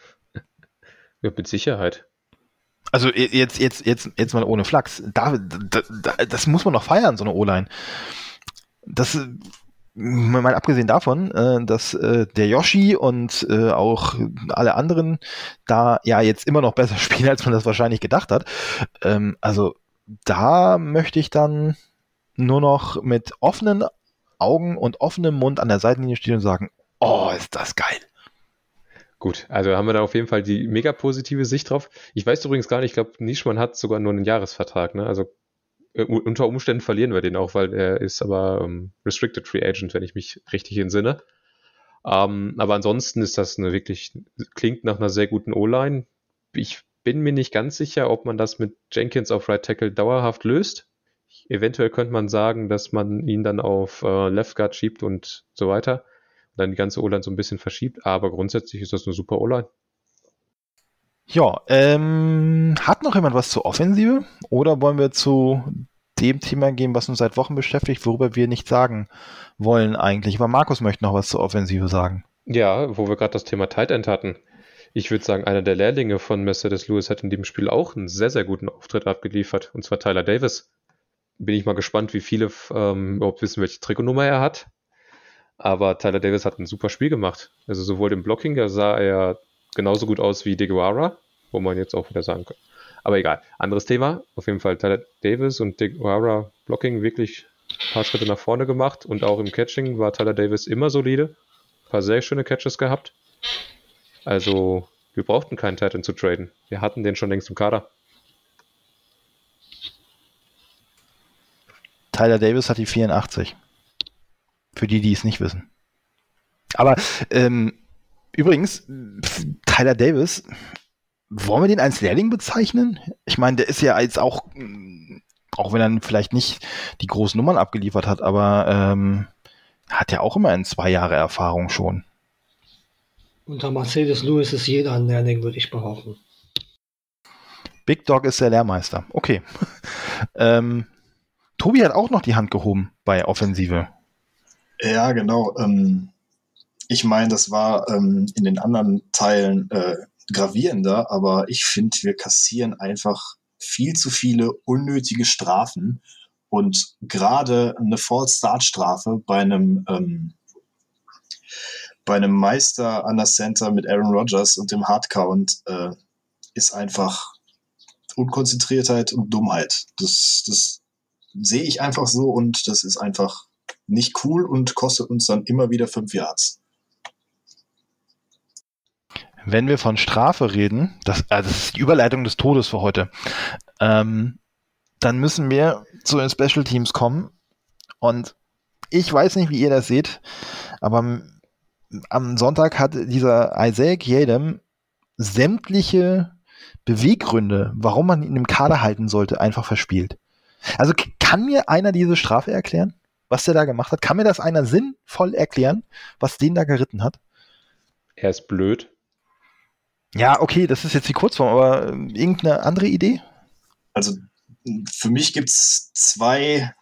ja, mit Sicherheit. Also jetzt, jetzt, jetzt, jetzt mal ohne Flachs. Da, da, das muss man doch feiern, so eine O-Line. Das, mal abgesehen davon, äh, dass äh, der Yoshi und äh, auch alle anderen da ja jetzt immer noch besser spielen, als man das wahrscheinlich gedacht hat. Ähm, also da möchte ich dann nur noch mit offenen Augen und offenem Mund an der Seitenlinie stehen und sagen, oh, ist das geil. Gut, also haben wir da auf jeden Fall die mega positive Sicht drauf. Ich weiß übrigens gar nicht, ich glaube, Nischmann hat sogar nur einen Jahresvertrag, ne? Also äh, unter Umständen verlieren wir den auch, weil er ist aber ähm, Restricted Free Agent, wenn ich mich richtig entsinne. Ähm, aber ansonsten ist das eine wirklich, klingt nach einer sehr guten O-Line. Ich bin mir nicht ganz sicher, ob man das mit Jenkins auf Right Tackle dauerhaft löst. Eventuell könnte man sagen, dass man ihn dann auf äh, Left Guard schiebt und so weiter. Dann die ganze O-Line so ein bisschen verschiebt. Aber grundsätzlich ist das eine super O-Line. Ja, ähm, hat noch jemand was zur Offensive? Oder wollen wir zu dem Thema gehen, was uns seit Wochen beschäftigt, worüber wir nicht sagen wollen eigentlich? Aber Markus möchte noch was zur Offensive sagen. Ja, wo wir gerade das Thema Tight End hatten. Ich würde sagen, einer der Lehrlinge von Mercedes Lewis hat in dem Spiel auch einen sehr, sehr guten Auftritt abgeliefert. Und zwar Tyler Davis bin ich mal gespannt, wie viele ähm, überhaupt wissen, welche Trikotnummer er hat. Aber Tyler Davis hat ein super Spiel gemacht. Also sowohl im Blocking, da sah er genauso gut aus wie DeGuara, wo man jetzt auch wieder sagen kann. Aber egal, anderes Thema. Auf jeden Fall Tyler Davis und DeGuara Blocking wirklich ein paar Schritte nach vorne gemacht und auch im Catching war Tyler Davis immer solide. Ein paar sehr schöne Catches gehabt. Also, wir brauchten keinen Titan zu traden. Wir hatten den schon längst im Kader. Tyler Davis hat die 84. Für die, die es nicht wissen. Aber ähm, übrigens, Tyler Davis, wollen wir den als Lehrling bezeichnen? Ich meine, der ist ja jetzt auch, auch wenn er vielleicht nicht die großen Nummern abgeliefert hat, aber ähm, hat ja auch immer in zwei Jahre Erfahrung schon. Unter Mercedes Lewis ist jeder ein Lehrling, würde ich behaupten. Big Dog ist der Lehrmeister. Okay. ähm, Tobi hat auch noch die Hand gehoben bei Offensive. Ja, genau. Ähm, ich meine, das war ähm, in den anderen Teilen äh, gravierender, aber ich finde, wir kassieren einfach viel zu viele unnötige Strafen und gerade eine False Start Strafe bei einem ähm, bei einem Meister an der Center mit Aaron Rodgers und dem Hardcount äh, ist einfach Unkonzentriertheit und Dummheit. Das, das sehe ich einfach so und das ist einfach nicht cool und kostet uns dann immer wieder fünf Yards. Wenn wir von Strafe reden, das, also das ist die Überleitung des Todes für heute, ähm, dann müssen wir zu den Special Teams kommen. Und ich weiß nicht, wie ihr das seht, aber am Sonntag hat dieser Isaac Yadam sämtliche Beweggründe, warum man ihn im Kader halten sollte, einfach verspielt. Also kann mir einer diese Strafe erklären, was der da gemacht hat? Kann mir das einer sinnvoll erklären, was den da geritten hat? Er ist blöd. Ja, okay, das ist jetzt die Kurzform, aber äh, irgendeine andere Idee? Also für mich gibt es zwei,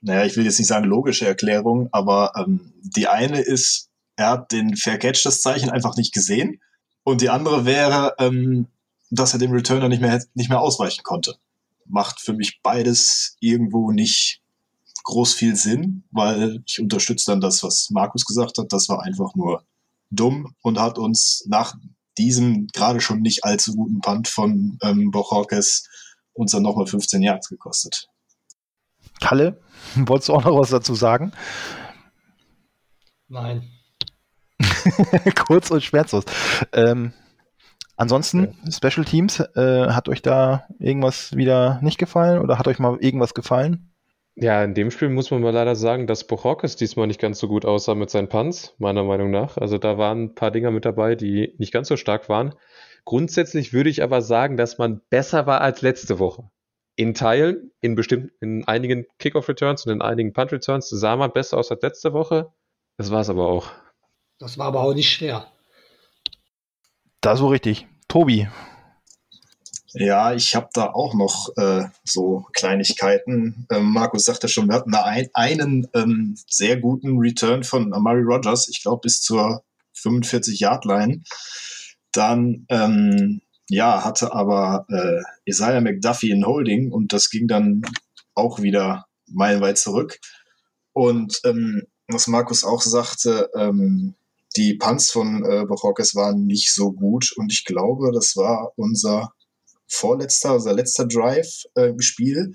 naja, ich will jetzt nicht sagen logische Erklärungen, aber ähm, die eine ist, er hat den Fair Catch das Zeichen einfach nicht gesehen. Und die andere wäre, ähm, dass er dem Returner nicht mehr, nicht mehr ausweichen konnte. Macht für mich beides irgendwo nicht groß viel Sinn, weil ich unterstütze dann das, was Markus gesagt hat. Das war einfach nur dumm und hat uns nach diesem gerade schon nicht allzu guten Punt von ähm, Bochorkes uns dann nochmal 15 Yards gekostet. Kalle, wolltest du auch noch was dazu sagen? Nein. Kurz und schmerzlos. Ähm, ansonsten, ja. Special Teams, äh, hat euch da irgendwas wieder nicht gefallen oder hat euch mal irgendwas gefallen? Ja, in dem Spiel muss man mal leider sagen, dass Bochorkes diesmal nicht ganz so gut aussah mit seinen Punts, meiner Meinung nach. Also da waren ein paar Dinger mit dabei, die nicht ganz so stark waren. Grundsätzlich würde ich aber sagen, dass man besser war als letzte Woche. In Teilen, in bestimmten, in einigen Kickoff-Returns und in einigen Punt-Returns sah man besser aus als letzte Woche. Das war es aber auch. Das war aber auch nicht schwer. Da so richtig. Tobi. Ja, ich habe da auch noch äh, so Kleinigkeiten. Ähm, Markus sagte schon, wir hatten da ein, einen ähm, sehr guten Return von Amari Rogers, ich glaube bis zur 45-Yard-Line. Dann ähm, ja, hatte aber äh, Isaiah McDuffie in Holding und das ging dann auch wieder meilenweit zurück. Und ähm, was Markus auch sagte, ähm, die Punts von äh, Bochorkes waren nicht so gut und ich glaube, das war unser vorletzter, unser letzter Drive äh, im Spiel,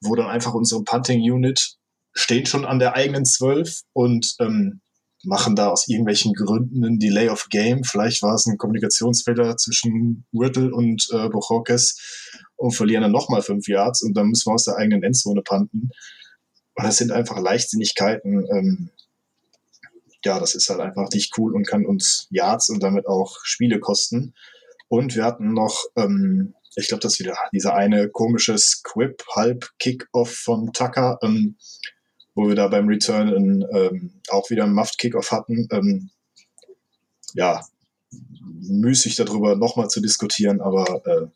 wo dann einfach unsere Punting Unit stehen schon an der eigenen 12 und ähm, machen da aus irgendwelchen Gründen ein Delay of Game. Vielleicht war es ein Kommunikationsfehler zwischen Whittle und äh, Bochorkes und verlieren dann nochmal fünf Yards und dann müssen wir aus der eigenen Endzone panten. Und das sind einfach Leichtsinnigkeiten. Ähm, ja, das ist halt einfach nicht cool und kann uns Yards und damit auch Spiele kosten. Und wir hatten noch, ähm, ich glaube, das ist wieder dieser eine komische Squib-Halb-Kickoff von Tucker. Ähm, wo wir da beim Return in, ähm, auch wieder einen Muffed Kickoff hatten. Ähm, ja, müßig darüber nochmal zu diskutieren, aber äh,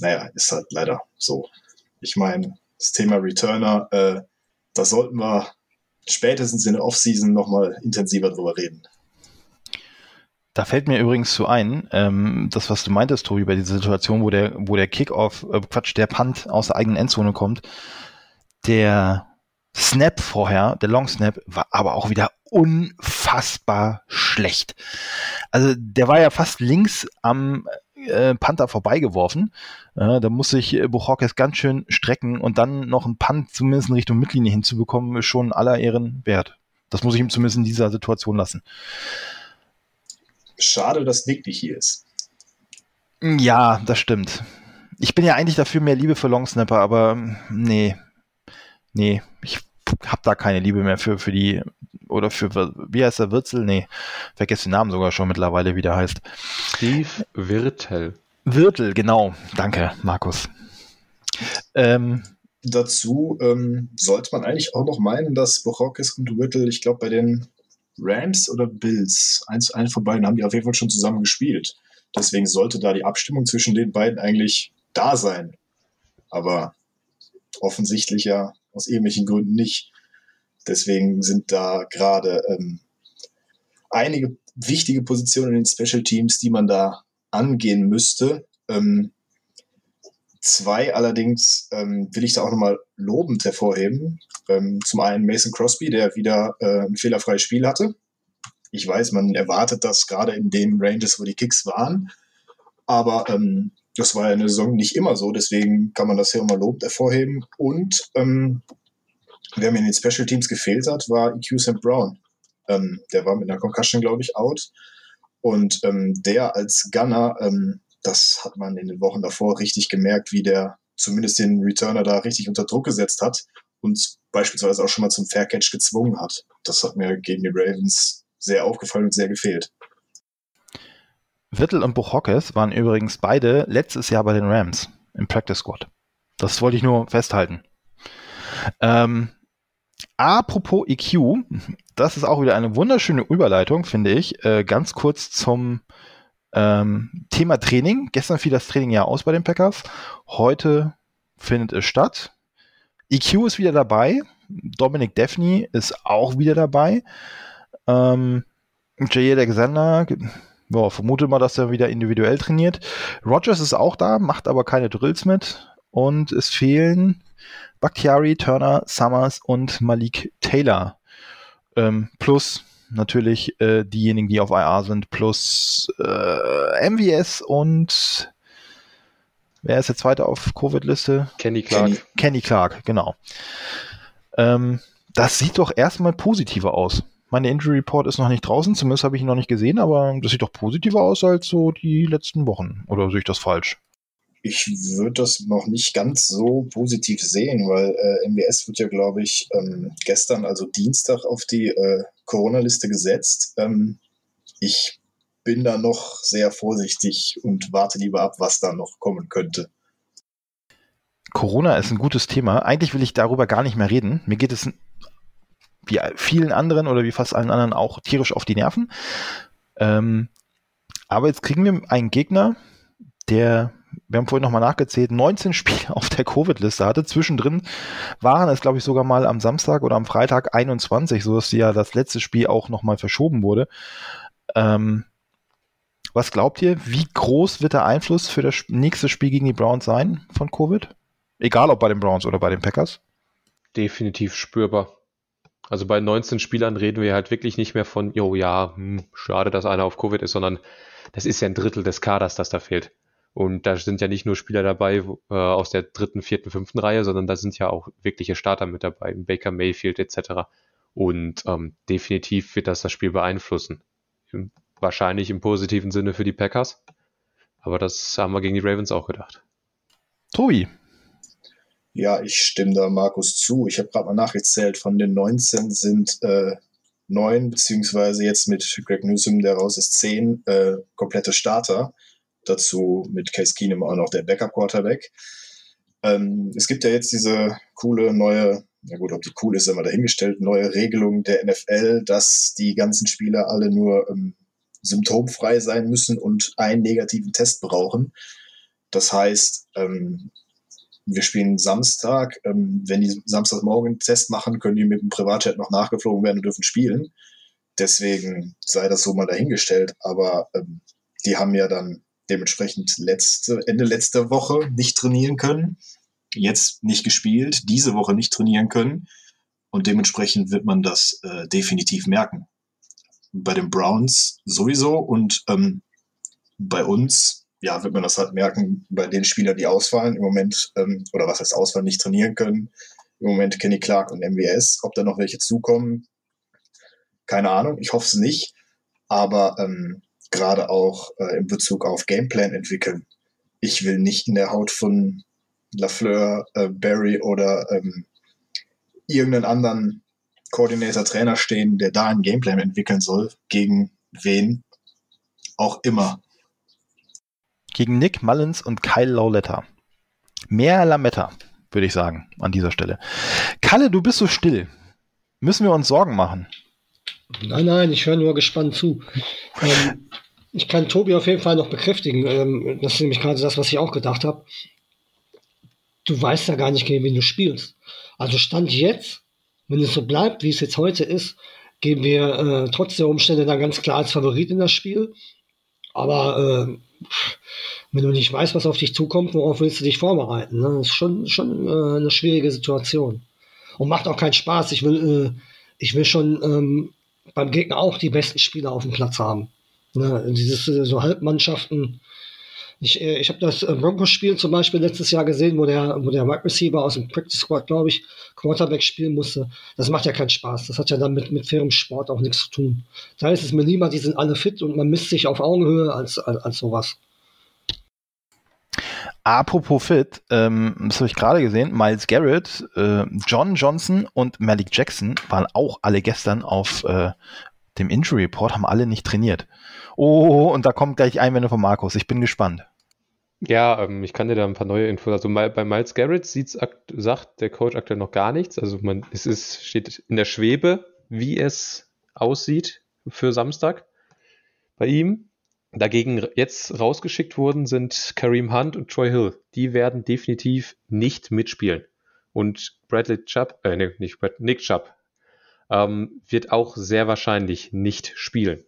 naja, ist halt leider so. Ich meine, das Thema Returner, äh, da sollten wir spätestens in der Offseason nochmal intensiver drüber reden. Da fällt mir übrigens zu ein, ähm, das, was du meintest, Tobi, bei dieser Situation, wo der, wo der Kickoff, äh, Quatsch, der Punt aus der eigenen Endzone kommt, der Snap vorher, der Long Snap, war aber auch wieder unfassbar schlecht. Also der war ja fast links am äh, Panther vorbeigeworfen. Äh, da muss sich äh, Buchhawkes ganz schön strecken und dann noch ein Punt zumindest in Richtung Mittellinie hinzubekommen, ist schon aller Ehren wert. Das muss ich ihm zumindest in dieser Situation lassen. Schade, dass Nick nicht hier ist. Ja, das stimmt. Ich bin ja eigentlich dafür mehr Liebe für Long Snapper, aber nee, nee, ich habe da keine Liebe mehr für, für die, oder für, wie heißt der Wirzel? Nee, vergesse den Namen sogar schon mittlerweile, wie der heißt. Steve Wirtel. Wirtel, genau. Danke, Markus. Ähm, Dazu ähm, sollte man eigentlich auch noch meinen, dass Bochokis und Wirtel, ich glaube, bei den Rams oder Bills. Eins, einen von beiden haben die auf jeden Fall schon zusammen gespielt. Deswegen sollte da die Abstimmung zwischen den beiden eigentlich da sein. Aber offensichtlich ja aus irgendwelchen Gründen nicht. Deswegen sind da gerade ähm, einige wichtige Positionen in den Special Teams, die man da angehen müsste. Ähm, zwei allerdings ähm, will ich da auch nochmal lobend hervorheben. Ähm, zum einen Mason Crosby, der wieder äh, ein fehlerfreies Spiel hatte. Ich weiß, man erwartet das gerade in den Ranges, wo die Kicks waren. Aber ähm, das war ja eine Saison nicht immer so, deswegen kann man das hier mal lobend hervorheben. Und ähm, wer mir in den Special Teams gefehlt hat, war EQ St. Brown. Ähm, der war mit einer Concussion, glaube ich, out. Und ähm, der als Gunner, ähm, das hat man in den Wochen davor richtig gemerkt, wie der zumindest den Returner da richtig unter Druck gesetzt hat und beispielsweise auch schon mal zum Fair Catch gezwungen hat. Das hat mir gegen die Ravens sehr aufgefallen und sehr gefehlt. Wirtel und Buchhockes waren übrigens beide letztes Jahr bei den Rams im Practice Squad. Das wollte ich nur festhalten. Ähm, apropos EQ, das ist auch wieder eine wunderschöne Überleitung, finde ich. Äh, ganz kurz zum ähm, Thema Training. Gestern fiel das Training ja aus bei den Packers. Heute findet es statt. EQ ist wieder dabei. Dominic Daphne ist auch wieder dabei. Ähm, Jair Alexander, ja, vermute mal, dass er wieder individuell trainiert. Rogers ist auch da, macht aber keine Drills mit. Und es fehlen Bakhtiari, Turner, Summers und Malik Taylor. Ähm, plus natürlich äh, diejenigen, die auf IR sind, plus äh, MVS und wer ist der zweite auf Covid-Liste? Kenny Clark. Kenny, Kenny Clark, genau. Ähm, das sieht doch erstmal positiver aus. Meine Injury Report ist noch nicht draußen, zumindest habe ich ihn noch nicht gesehen, aber das sieht doch positiver aus als so die letzten Wochen. Oder sehe ich das falsch? Ich würde das noch nicht ganz so positiv sehen, weil äh, MWS wird ja, glaube ich, ähm, gestern, also Dienstag, auf die äh, Corona-Liste gesetzt. Ähm, ich bin da noch sehr vorsichtig und warte lieber ab, was da noch kommen könnte. Corona ist ein gutes Thema. Eigentlich will ich darüber gar nicht mehr reden. Mir geht es wie vielen anderen oder wie fast allen anderen auch tierisch auf die Nerven. Ähm, aber jetzt kriegen wir einen Gegner, der, wir haben vorhin nochmal nachgezählt, 19 Spiele auf der Covid-Liste hatte. Zwischendrin waren es, glaube ich, sogar mal am Samstag oder am Freitag 21, sodass ja das letzte Spiel auch nochmal verschoben wurde. Ähm, was glaubt ihr, wie groß wird der Einfluss für das nächste Spiel gegen die Browns sein von Covid? Egal ob bei den Browns oder bei den Packers? Definitiv spürbar. Also bei 19 Spielern reden wir halt wirklich nicht mehr von, jo, ja, hm, schade, dass einer auf Covid ist, sondern das ist ja ein Drittel des Kaders, das da fehlt. Und da sind ja nicht nur Spieler dabei äh, aus der dritten, vierten, fünften Reihe, sondern da sind ja auch wirkliche Starter mit dabei, Baker Mayfield etc. Und ähm, definitiv wird das das Spiel beeinflussen. Im, wahrscheinlich im positiven Sinne für die Packers. Aber das haben wir gegen die Ravens auch gedacht. Tobi, ja, ich stimme da Markus zu. Ich habe gerade mal nachgezählt. Von den 19 sind äh, 9, beziehungsweise jetzt mit Greg Newsom, der raus ist, 10 äh, komplette Starter. Dazu mit Case Keenum auch noch der Backup-Quarterback. Ähm, es gibt ja jetzt diese coole neue, na gut, ob die cool ist, immer dahingestellt, neue Regelung der NFL, dass die ganzen Spieler alle nur ähm, symptomfrei sein müssen und einen negativen Test brauchen. Das heißt, ähm, wir spielen Samstag. Ähm, wenn die Samstagmorgen einen Test machen, können die mit dem Privatjet noch nachgeflogen werden und dürfen spielen. Deswegen sei das so mal dahingestellt. Aber ähm, die haben ja dann dementsprechend letzte, Ende letzter Woche nicht trainieren können. Jetzt nicht gespielt, diese Woche nicht trainieren können. Und dementsprechend wird man das äh, definitiv merken. Bei den Browns sowieso und ähm, bei uns ja, wird man das halt merken bei den Spielern, die ausfallen im Moment, ähm, oder was heißt ausfallen, nicht trainieren können. Im Moment Kenny Clark und MWS. Ob da noch welche zukommen, keine Ahnung. Ich hoffe es nicht. Aber ähm, gerade auch äh, in Bezug auf Gameplan entwickeln. Ich will nicht in der Haut von Lafleur, äh, Barry oder ähm, irgendeinen anderen Koordinator, Trainer stehen, der da einen Gameplan entwickeln soll, gegen wen auch immer gegen Nick Mullins und Kyle Lauletta. Mehr Lametta, würde ich sagen, an dieser Stelle. Kalle, du bist so still. Müssen wir uns Sorgen machen? Nein, nein, ich höre nur gespannt zu. Ähm, ich kann Tobi auf jeden Fall noch bekräftigen. Ähm, das ist nämlich gerade das, was ich auch gedacht habe. Du weißt ja gar nicht, gegen wen du spielst. Also Stand jetzt, wenn es so bleibt, wie es jetzt heute ist, gehen wir äh, trotz der Umstände dann ganz klar als Favorit in das Spiel. Aber äh, wenn du nicht weißt, was auf dich zukommt, worauf willst du dich vorbereiten? Ne? Das ist schon, schon äh, eine schwierige Situation. Und macht auch keinen Spaß. Ich will, äh, ich will schon ähm, beim Gegner auch die besten Spieler auf dem Platz haben. Ne? Dieses äh, so Halbmannschaften, ich, äh, ich habe das äh, Broncos-Spiel zum Beispiel letztes Jahr gesehen, wo der, wo der Wide Receiver aus dem Practice Squad, glaube ich, Quarterback spielen musste. Das macht ja keinen Spaß. Das hat ja dann mit, mit fairem Sport auch nichts zu tun. Da ist es mir lieber, die sind alle fit und man misst sich auf Augenhöhe als, als, als sowas. Apropos fit, ähm, das habe ich gerade gesehen, Miles Garrett, äh, John Johnson und Malik Jackson waren auch alle gestern auf äh, dem Injury Report, haben alle nicht trainiert. Oh, und da kommt gleich Einwände von Markus. Ich bin gespannt. Ja, ähm, ich kann dir da ein paar neue Infos. Also bei Miles Garrett sieht's sagt der Coach aktuell noch gar nichts. Also man, es ist, steht in der Schwebe, wie es aussieht für Samstag bei ihm. Dagegen jetzt rausgeschickt wurden sind Kareem Hunt und Troy Hill. Die werden definitiv nicht mitspielen. Und Bradley Chubb, äh, nee, nicht Brad, Nick Chubb, ähm, wird auch sehr wahrscheinlich nicht spielen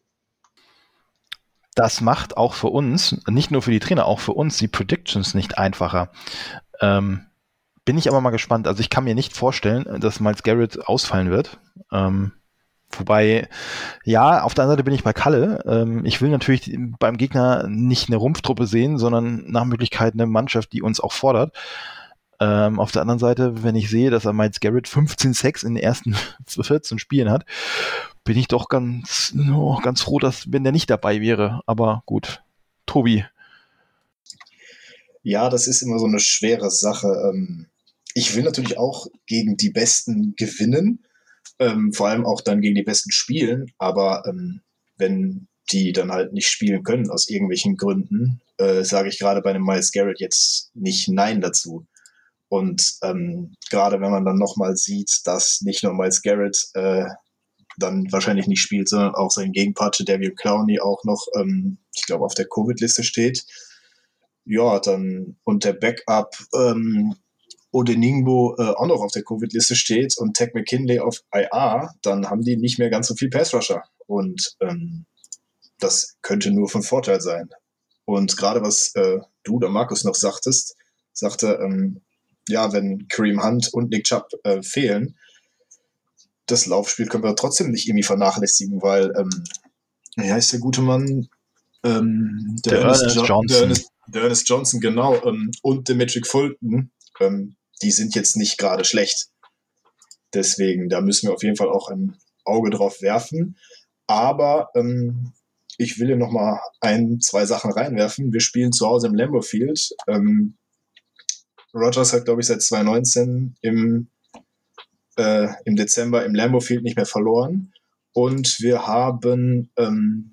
das macht auch für uns, nicht nur für die Trainer, auch für uns die Predictions nicht einfacher. Ähm, bin ich aber mal gespannt. Also ich kann mir nicht vorstellen, dass Miles Garrett ausfallen wird. Ähm, wobei, ja, auf der anderen Seite bin ich bei Kalle. Ähm, ich will natürlich beim Gegner nicht eine Rumpftruppe sehen, sondern nach Möglichkeit eine Mannschaft, die uns auch fordert. Ähm, auf der anderen Seite, wenn ich sehe, dass er Miles Garrett 15 Sex in den ersten 14 Spielen hat, bin ich doch ganz, oh, ganz froh, dass, wenn der nicht dabei wäre. Aber gut. Tobi. Ja, das ist immer so eine schwere Sache. Ähm, ich will natürlich auch gegen die Besten gewinnen, ähm, vor allem auch dann gegen die Besten spielen, aber ähm, wenn die dann halt nicht spielen können aus irgendwelchen Gründen, äh, sage ich gerade bei einem Miles Garrett jetzt nicht Nein dazu. Und ähm, gerade wenn man dann nochmal sieht, dass nicht nur Miles Garrett äh, dann wahrscheinlich nicht spielt, sondern auch sein Gegenpart David Clowney auch noch, ähm, ich glaube, auf der Covid-Liste steht. Ja, dann und der Backup ähm, Odeningbo äh, auch noch auf der Covid-Liste steht und Tech McKinley auf IA, dann haben die nicht mehr ganz so viel Pass-Rusher. Und ähm, das könnte nur von Vorteil sein. Und gerade was äh, du oder Markus noch sagtest, sagte, ähm, ja, wenn Kareem Hunt und Nick Chubb äh, fehlen, das Laufspiel können wir trotzdem nicht irgendwie vernachlässigen, weil, ähm, wie heißt der gute Mann? Ähm, der, der, Ernest, Ernest Johnson. Der Ernest, der Ernest Johnson, genau. Ähm, und der Metric Fulton, ähm, die sind jetzt nicht gerade schlecht. Deswegen, da müssen wir auf jeden Fall auch ein Auge drauf werfen. Aber ähm, ich will hier nochmal ein, zwei Sachen reinwerfen. Wir spielen zu Hause im Lambeau Field. Ähm, Rogers hat, glaube ich, seit 2019 im, äh, im Dezember im Lambeau Field nicht mehr verloren. Und wir haben ähm,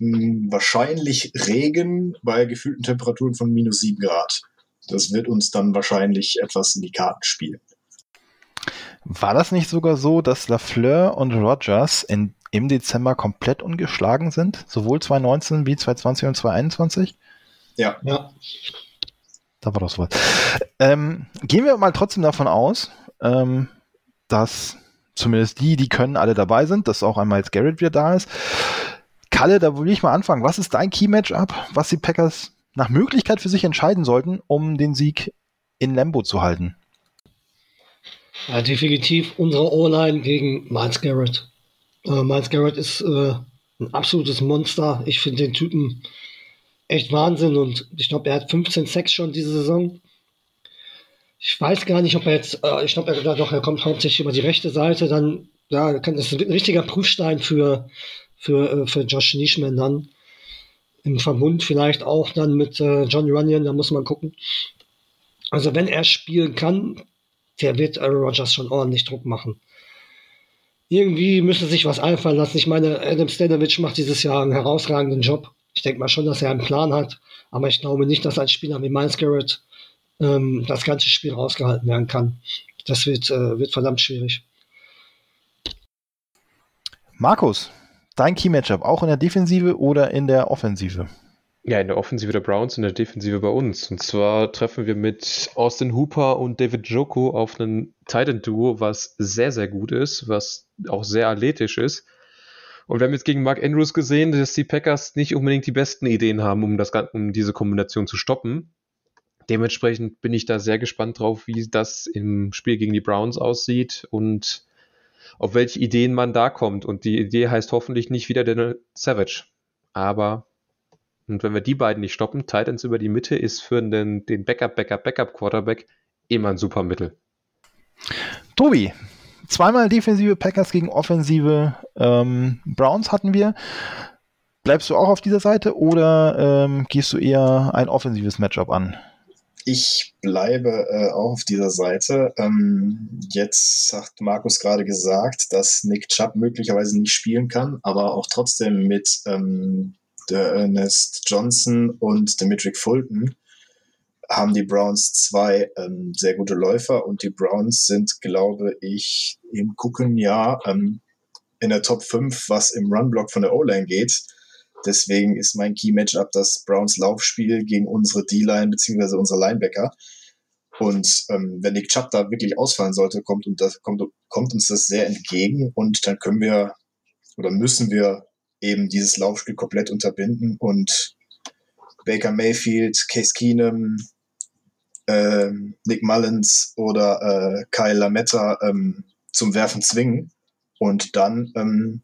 wahrscheinlich Regen bei gefühlten Temperaturen von minus 7 Grad. Das wird uns dann wahrscheinlich etwas in die Karten spielen. War das nicht sogar so, dass Lafleur und Rogers in, im Dezember komplett ungeschlagen sind? Sowohl 2019 wie 2020 und 2021? Ja. ja. Da war doch sowas. Ähm, gehen wir mal trotzdem davon aus, ähm, dass zumindest die, die können, alle dabei sind, dass auch einmal jetzt Garrett wieder da ist. Kalle, da will ich mal anfangen. Was ist dein Key-Matchup, was die Packers nach Möglichkeit für sich entscheiden sollten, um den Sieg in Lambo zu halten? Ja, definitiv unsere O-Line gegen Miles Garrett. Äh, Miles Garrett ist äh, ein absolutes Monster. Ich finde den Typen echt Wahnsinn und ich glaube, er hat 15 Sex schon diese Saison. Ich weiß gar nicht, ob er jetzt, äh, ich glaube, er, doch, er kommt hauptsächlich über die rechte Seite, dann, ja, kann, das ist ein richtiger Prüfstein für, für, äh, für Josh Nischman dann. Im Verbund vielleicht auch dann mit äh, John Runyon, da muss man gucken. Also wenn er spielen kann, der wird Aaron Rodgers schon ordentlich Druck machen. Irgendwie müsste sich was einfallen lassen. Ich meine, Adam Stanovich macht dieses Jahr einen herausragenden Job. Ich denke mal schon, dass er einen Plan hat, aber ich glaube nicht, dass ein Spieler wie Miles Garrett ähm, das ganze Spiel rausgehalten werden kann. Das wird, äh, wird verdammt schwierig. Markus, dein Key-Matchup auch in der Defensive oder in der Offensive? Ja, in der Offensive der Browns, in der Defensive bei uns. Und zwar treffen wir mit Austin Hooper und David Joko auf ein Titan-Duo, was sehr, sehr gut ist, was auch sehr athletisch ist. Und wir haben jetzt gegen Mark Andrews gesehen, dass die Packers nicht unbedingt die besten Ideen haben, um, das, um diese Kombination zu stoppen. Dementsprechend bin ich da sehr gespannt drauf, wie das im Spiel gegen die Browns aussieht und auf welche Ideen man da kommt. Und die Idee heißt hoffentlich nicht wieder der Savage. Aber und wenn wir die beiden nicht stoppen, Titans über die Mitte ist für den, den Backup, Backup, Backup Quarterback immer ein super Mittel. Tobi, zweimal defensive Packers gegen offensive ähm, Browns hatten wir. Bleibst du auch auf dieser Seite oder ähm, gehst du eher ein offensives Matchup an? Ich bleibe äh, auch auf dieser Seite. Ähm, jetzt hat Markus gerade gesagt, dass Nick Chubb möglicherweise nicht spielen kann, aber auch trotzdem mit ähm, der Ernest Johnson und Dimitri Fulton haben die Browns zwei ähm, sehr gute Läufer und die Browns sind, glaube ich, im gucken Jahr ähm, in der Top 5, was im Runblock von der O-Line geht. Deswegen ist mein Key-Matchup das Browns Laufspiel gegen unsere D-Line bzw. unsere Linebacker. Und ähm, wenn Nick Chubb da wirklich ausfallen sollte, kommt, und das, kommt, kommt uns das sehr entgegen und dann können wir oder müssen wir eben dieses Laufspiel komplett unterbinden und Baker Mayfield, Case Keenum, äh, Nick Mullins oder äh, Kyle Lametta ähm, zum Werfen zwingen. Und dann ähm,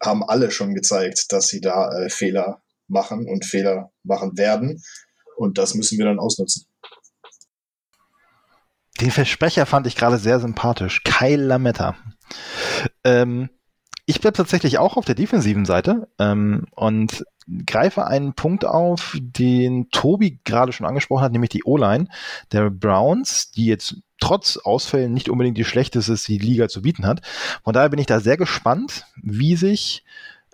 haben alle schon gezeigt, dass sie da äh, Fehler machen und Fehler machen werden. Und das müssen wir dann ausnutzen. Den Versprecher fand ich gerade sehr sympathisch. Kyle Lametta. Ähm, ich bleibe tatsächlich auch auf der defensiven Seite ähm, und greife einen Punkt auf, den Tobi gerade schon angesprochen hat, nämlich die O-Line der Browns, die jetzt trotz Ausfällen nicht unbedingt die schlechteste ist, die, die Liga zu bieten hat. Von daher bin ich da sehr gespannt, wie sich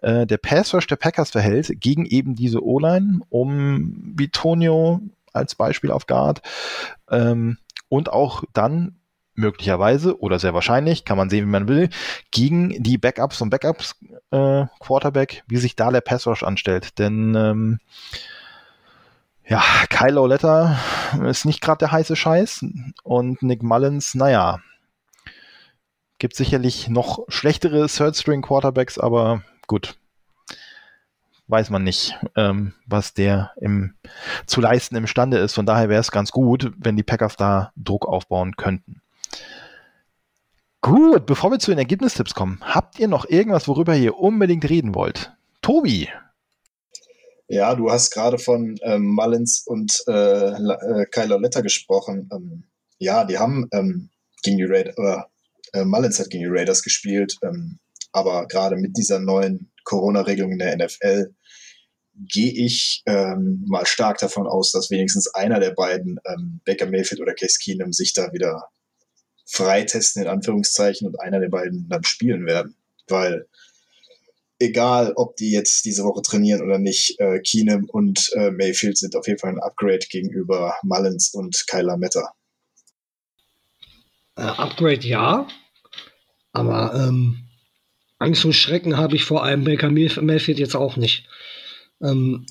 äh, der Passrush der Packers verhält gegen eben diese O-Line, um Bitonio als Beispiel auf Guard ähm, und auch dann möglicherweise oder sehr wahrscheinlich, kann man sehen, wie man will, gegen die Backups und Backups äh, Quarterback, wie sich da der Pass Rush anstellt. Denn ähm, ja, Kyle Letter ist nicht gerade der heiße Scheiß und Nick Mullins, naja, gibt sicherlich noch schlechtere Third String Quarterbacks, aber gut, weiß man nicht, ähm, was der im, zu leisten imstande ist. Von daher wäre es ganz gut, wenn die Packers da Druck aufbauen könnten. Gut, bevor wir zu den Ergebnistipps kommen, habt ihr noch irgendwas, worüber ihr unbedingt reden wollt? Tobi. Ja, du hast gerade von ähm, Mullins und äh, äh, Kyler Letter gesprochen. Ähm, ja, die haben ähm, gegen die Raiders, oder äh, Mullins hat gegen die Raiders gespielt, ähm, aber gerade mit dieser neuen Corona-Regelung in der NFL gehe ich ähm, mal stark davon aus, dass wenigstens einer der beiden, ähm, Baker Mayfield oder Case Keenum, sich da wieder freitesten, in Anführungszeichen, und einer der beiden dann spielen werden. Weil egal, ob die jetzt diese Woche trainieren oder nicht, äh, Keenum und äh, Mayfield sind auf jeden Fall ein Upgrade gegenüber Mullins und Kyler Meta. Äh, Upgrade ja, aber ähm, Angst und Schrecken habe ich vor einem Baker Mayfield jetzt auch nicht. Ähm,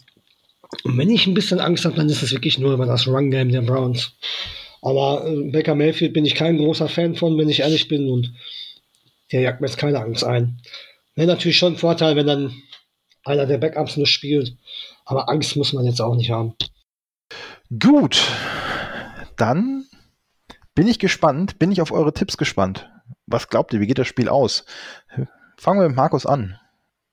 wenn ich ein bisschen Angst habe, dann ist es wirklich nur über das Run-Game der Browns. Aber äh, Baker Mayfield bin ich kein großer Fan von, wenn ich ehrlich bin. Und der jagt mir jetzt keine Angst ein. Wäre natürlich schon ein Vorteil, wenn dann einer der Backups nur spielt. Aber Angst muss man jetzt auch nicht haben. Gut. Dann bin ich gespannt, bin ich auf eure Tipps gespannt. Was glaubt ihr, wie geht das Spiel aus? Fangen wir mit Markus an.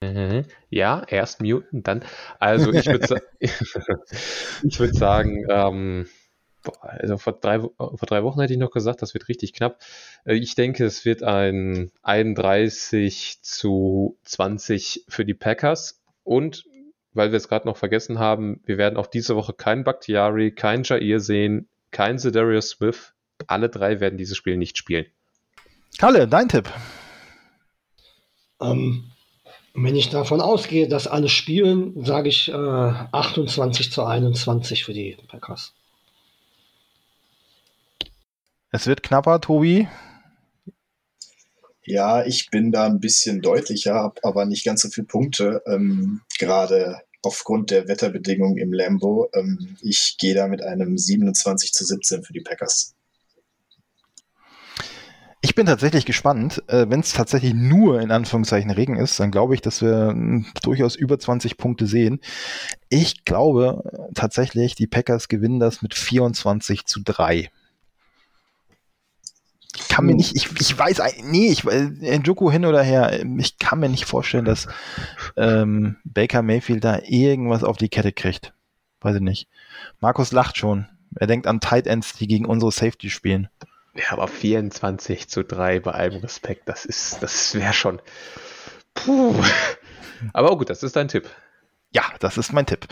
Mhm. Ja, erst muten, dann. Also ich würde ich würd sagen, ähm, also vor drei, vor drei Wochen hätte ich noch gesagt, das wird richtig knapp. Äh, ich denke, es wird ein 31 zu 20 für die Packers. Und weil wir es gerade noch vergessen haben, wir werden auch diese Woche keinen Bakhtiari, keinen Jair sehen, keinen Zedarius Smith. Alle drei werden dieses Spiel nicht spielen. Kalle, dein Tipp. Ähm, wenn ich davon ausgehe, dass alle spielen, sage ich äh, 28 zu 21 für die Packers. Es wird knapper, Tobi. Ja, ich bin da ein bisschen deutlicher, habe aber nicht ganz so viele Punkte, ähm, gerade aufgrund der Wetterbedingungen im Lambo. Ähm, ich gehe da mit einem 27 zu 17 für die Packers. Ich bin tatsächlich gespannt. Äh, Wenn es tatsächlich nur in Anführungszeichen Regen ist, dann glaube ich, dass wir mh, durchaus über 20 Punkte sehen. Ich glaube tatsächlich, die Packers gewinnen das mit 24 zu 3. Ich kann mir nicht, ich, ich weiß, nee, ich, äh, Njoku hin oder her, ich kann mir nicht vorstellen, dass ähm, Baker Mayfield da irgendwas auf die Kette kriegt. Weiß ich nicht. Markus lacht schon. Er denkt an Tight Ends, die gegen unsere Safety spielen. Ja, aber 24 zu 3 bei allem Respekt, das ist, das wäre schon. Puh. Aber gut, das ist dein Tipp. Ja, das ist mein Tipp.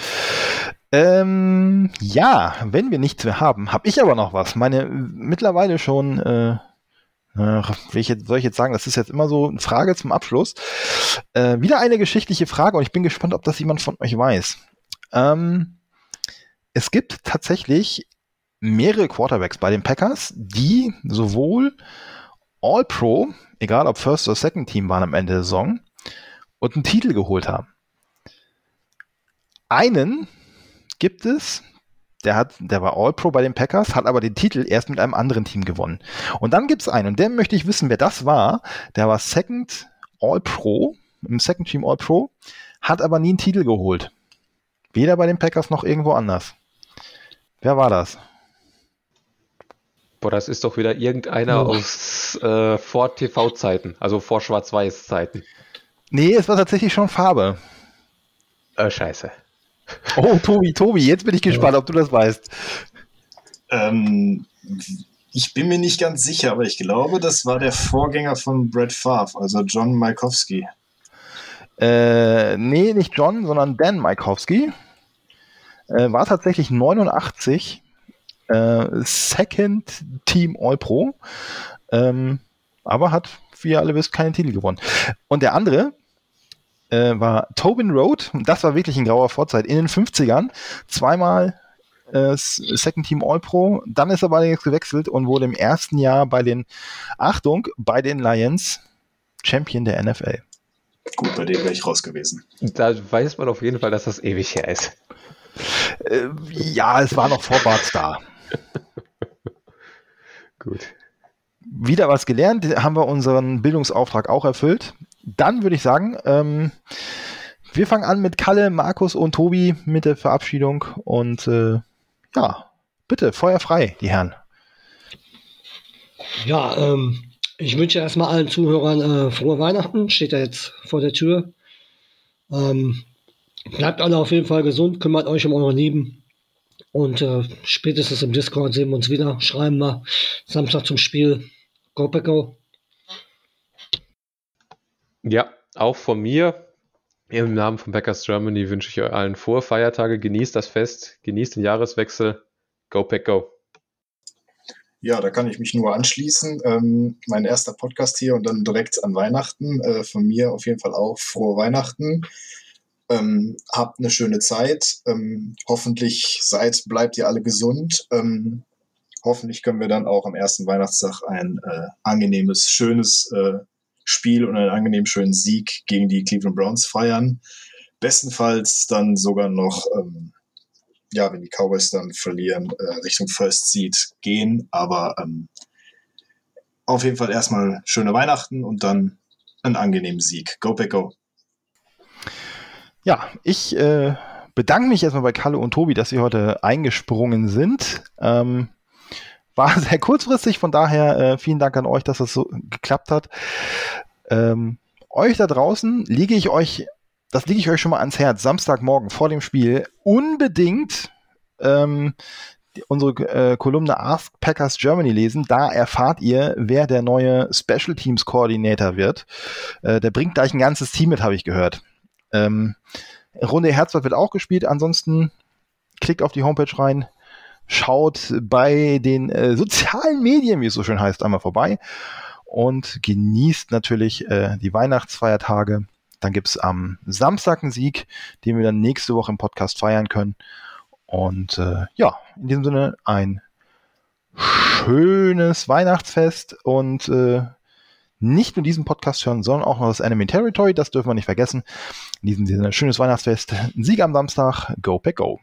Ähm, ja, wenn wir nichts mehr haben, habe ich aber noch was. Meine mittlerweile schon, äh, will ich jetzt, soll ich jetzt sagen, das ist jetzt immer so eine Frage zum Abschluss. Äh, wieder eine geschichtliche Frage und ich bin gespannt, ob das jemand von euch weiß. Ähm, es gibt tatsächlich mehrere Quarterbacks bei den Packers, die sowohl All-Pro, egal ob First oder Second Team waren am Ende der Saison, und einen Titel geholt haben. Einen gibt es, der hat, der war All-Pro bei den Packers, hat aber den Titel erst mit einem anderen Team gewonnen. Und dann gibt es einen, und der möchte ich wissen, wer das war. Der war Second All-Pro, im Second Team All-Pro, hat aber nie einen Titel geholt. Weder bei den Packers noch irgendwo anders. Wer war das? Boah, das ist doch wieder irgendeiner Oh. aus äh, vor TV-Zeiten, also vor Schwarz-Weiß-Zeiten. Nee, es war tatsächlich schon Farbe. Äh, scheiße. Oh, Tobi, Tobi, jetzt bin ich gespannt, ob du das weißt. Ähm, ich bin mir nicht ganz sicher, aber ich glaube, das war der Vorgänger von Brett Favre, also John Malkowski. Äh, nee, nicht John, sondern Dan Majkowski. Äh, war tatsächlich 89 äh, Second Team All-Pro. Ähm, aber hat, wie ihr alle wisst, keinen Titel gewonnen. Und der andere äh, war Tobin Road. Und das war wirklich ein grauer Vorzeit. In den 50ern zweimal äh, Second Team All-Pro. Dann ist er allerdings gewechselt und wurde im ersten Jahr bei den, Achtung, bei den Lions Champion der NFL. Gut, bei dem wäre ich raus gewesen. Da weiß man auf jeden Fall, dass das ewig her ist. Äh, ja, es war noch vor Bart Star. Gut. Wieder was gelernt, haben wir unseren Bildungsauftrag auch erfüllt. Dann würde ich sagen, ähm, wir fangen an mit Kalle, Markus und Tobi mit der Verabschiedung und äh, ja, bitte, Feuer frei, die Herren. Ja, ähm, ich wünsche erstmal allen Zuhörern äh, frohe Weihnachten. Steht ja jetzt vor der Tür. Ähm, bleibt alle auf jeden Fall gesund, kümmert euch um eure Lieben. Und äh, spätestens im Discord sehen wir uns wieder. Schreiben wir Samstag zum Spiel. Go go. Ja, auch von mir. Im Namen von Packers Germany wünsche ich euch allen frohe Feiertage. Genießt das Fest, genießt den Jahreswechsel. Go Pack Go. Ja, da kann ich mich nur anschließen. Ähm, mein erster Podcast hier und dann direkt an Weihnachten. Äh, von mir auf jeden Fall auch frohe Weihnachten. Ähm, habt eine schöne Zeit. Ähm, hoffentlich seid, bleibt ihr alle gesund. Ähm, hoffentlich können wir dann auch am ersten Weihnachtstag ein äh, angenehmes, schönes äh, Spiel und einen angenehm schönen Sieg gegen die Cleveland Browns feiern. Bestenfalls dann sogar noch, ähm, ja, wenn die Cowboys dann verlieren, äh, Richtung First Seed gehen. Aber ähm, auf jeden Fall erstmal schöne Weihnachten und dann einen angenehmen Sieg. Go Pack. Ja, ich äh, bedanke mich erstmal bei Kalle und Tobi, dass sie heute eingesprungen sind. Ähm, war sehr kurzfristig, von daher äh, vielen Dank an euch, dass das so geklappt hat. Ähm, euch da draußen liege ich euch, das liege ich euch schon mal ans Herz, Samstagmorgen vor dem Spiel unbedingt ähm, die, unsere äh, Kolumne Ask Packers Germany lesen. Da erfahrt ihr, wer der neue Special Teams Koordinator wird. Äh, der bringt gleich ein ganzes Team mit, habe ich gehört. Ähm, Runde Herzberg wird auch gespielt. Ansonsten klickt auf die Homepage rein, schaut bei den äh, sozialen Medien, wie es so schön heißt, einmal vorbei und genießt natürlich äh, die Weihnachtsfeiertage. Dann gibt es am Samstag einen Sieg, den wir dann nächste Woche im Podcast feiern können. Und äh, ja, in diesem Sinne ein schönes Weihnachtsfest und äh, nicht nur diesen Podcast hören, sondern auch noch das Enemy Territory. Das dürfen wir nicht vergessen. In diesem Sinne, schönes Weihnachtsfest. Sieg am Samstag. Go Pack Go.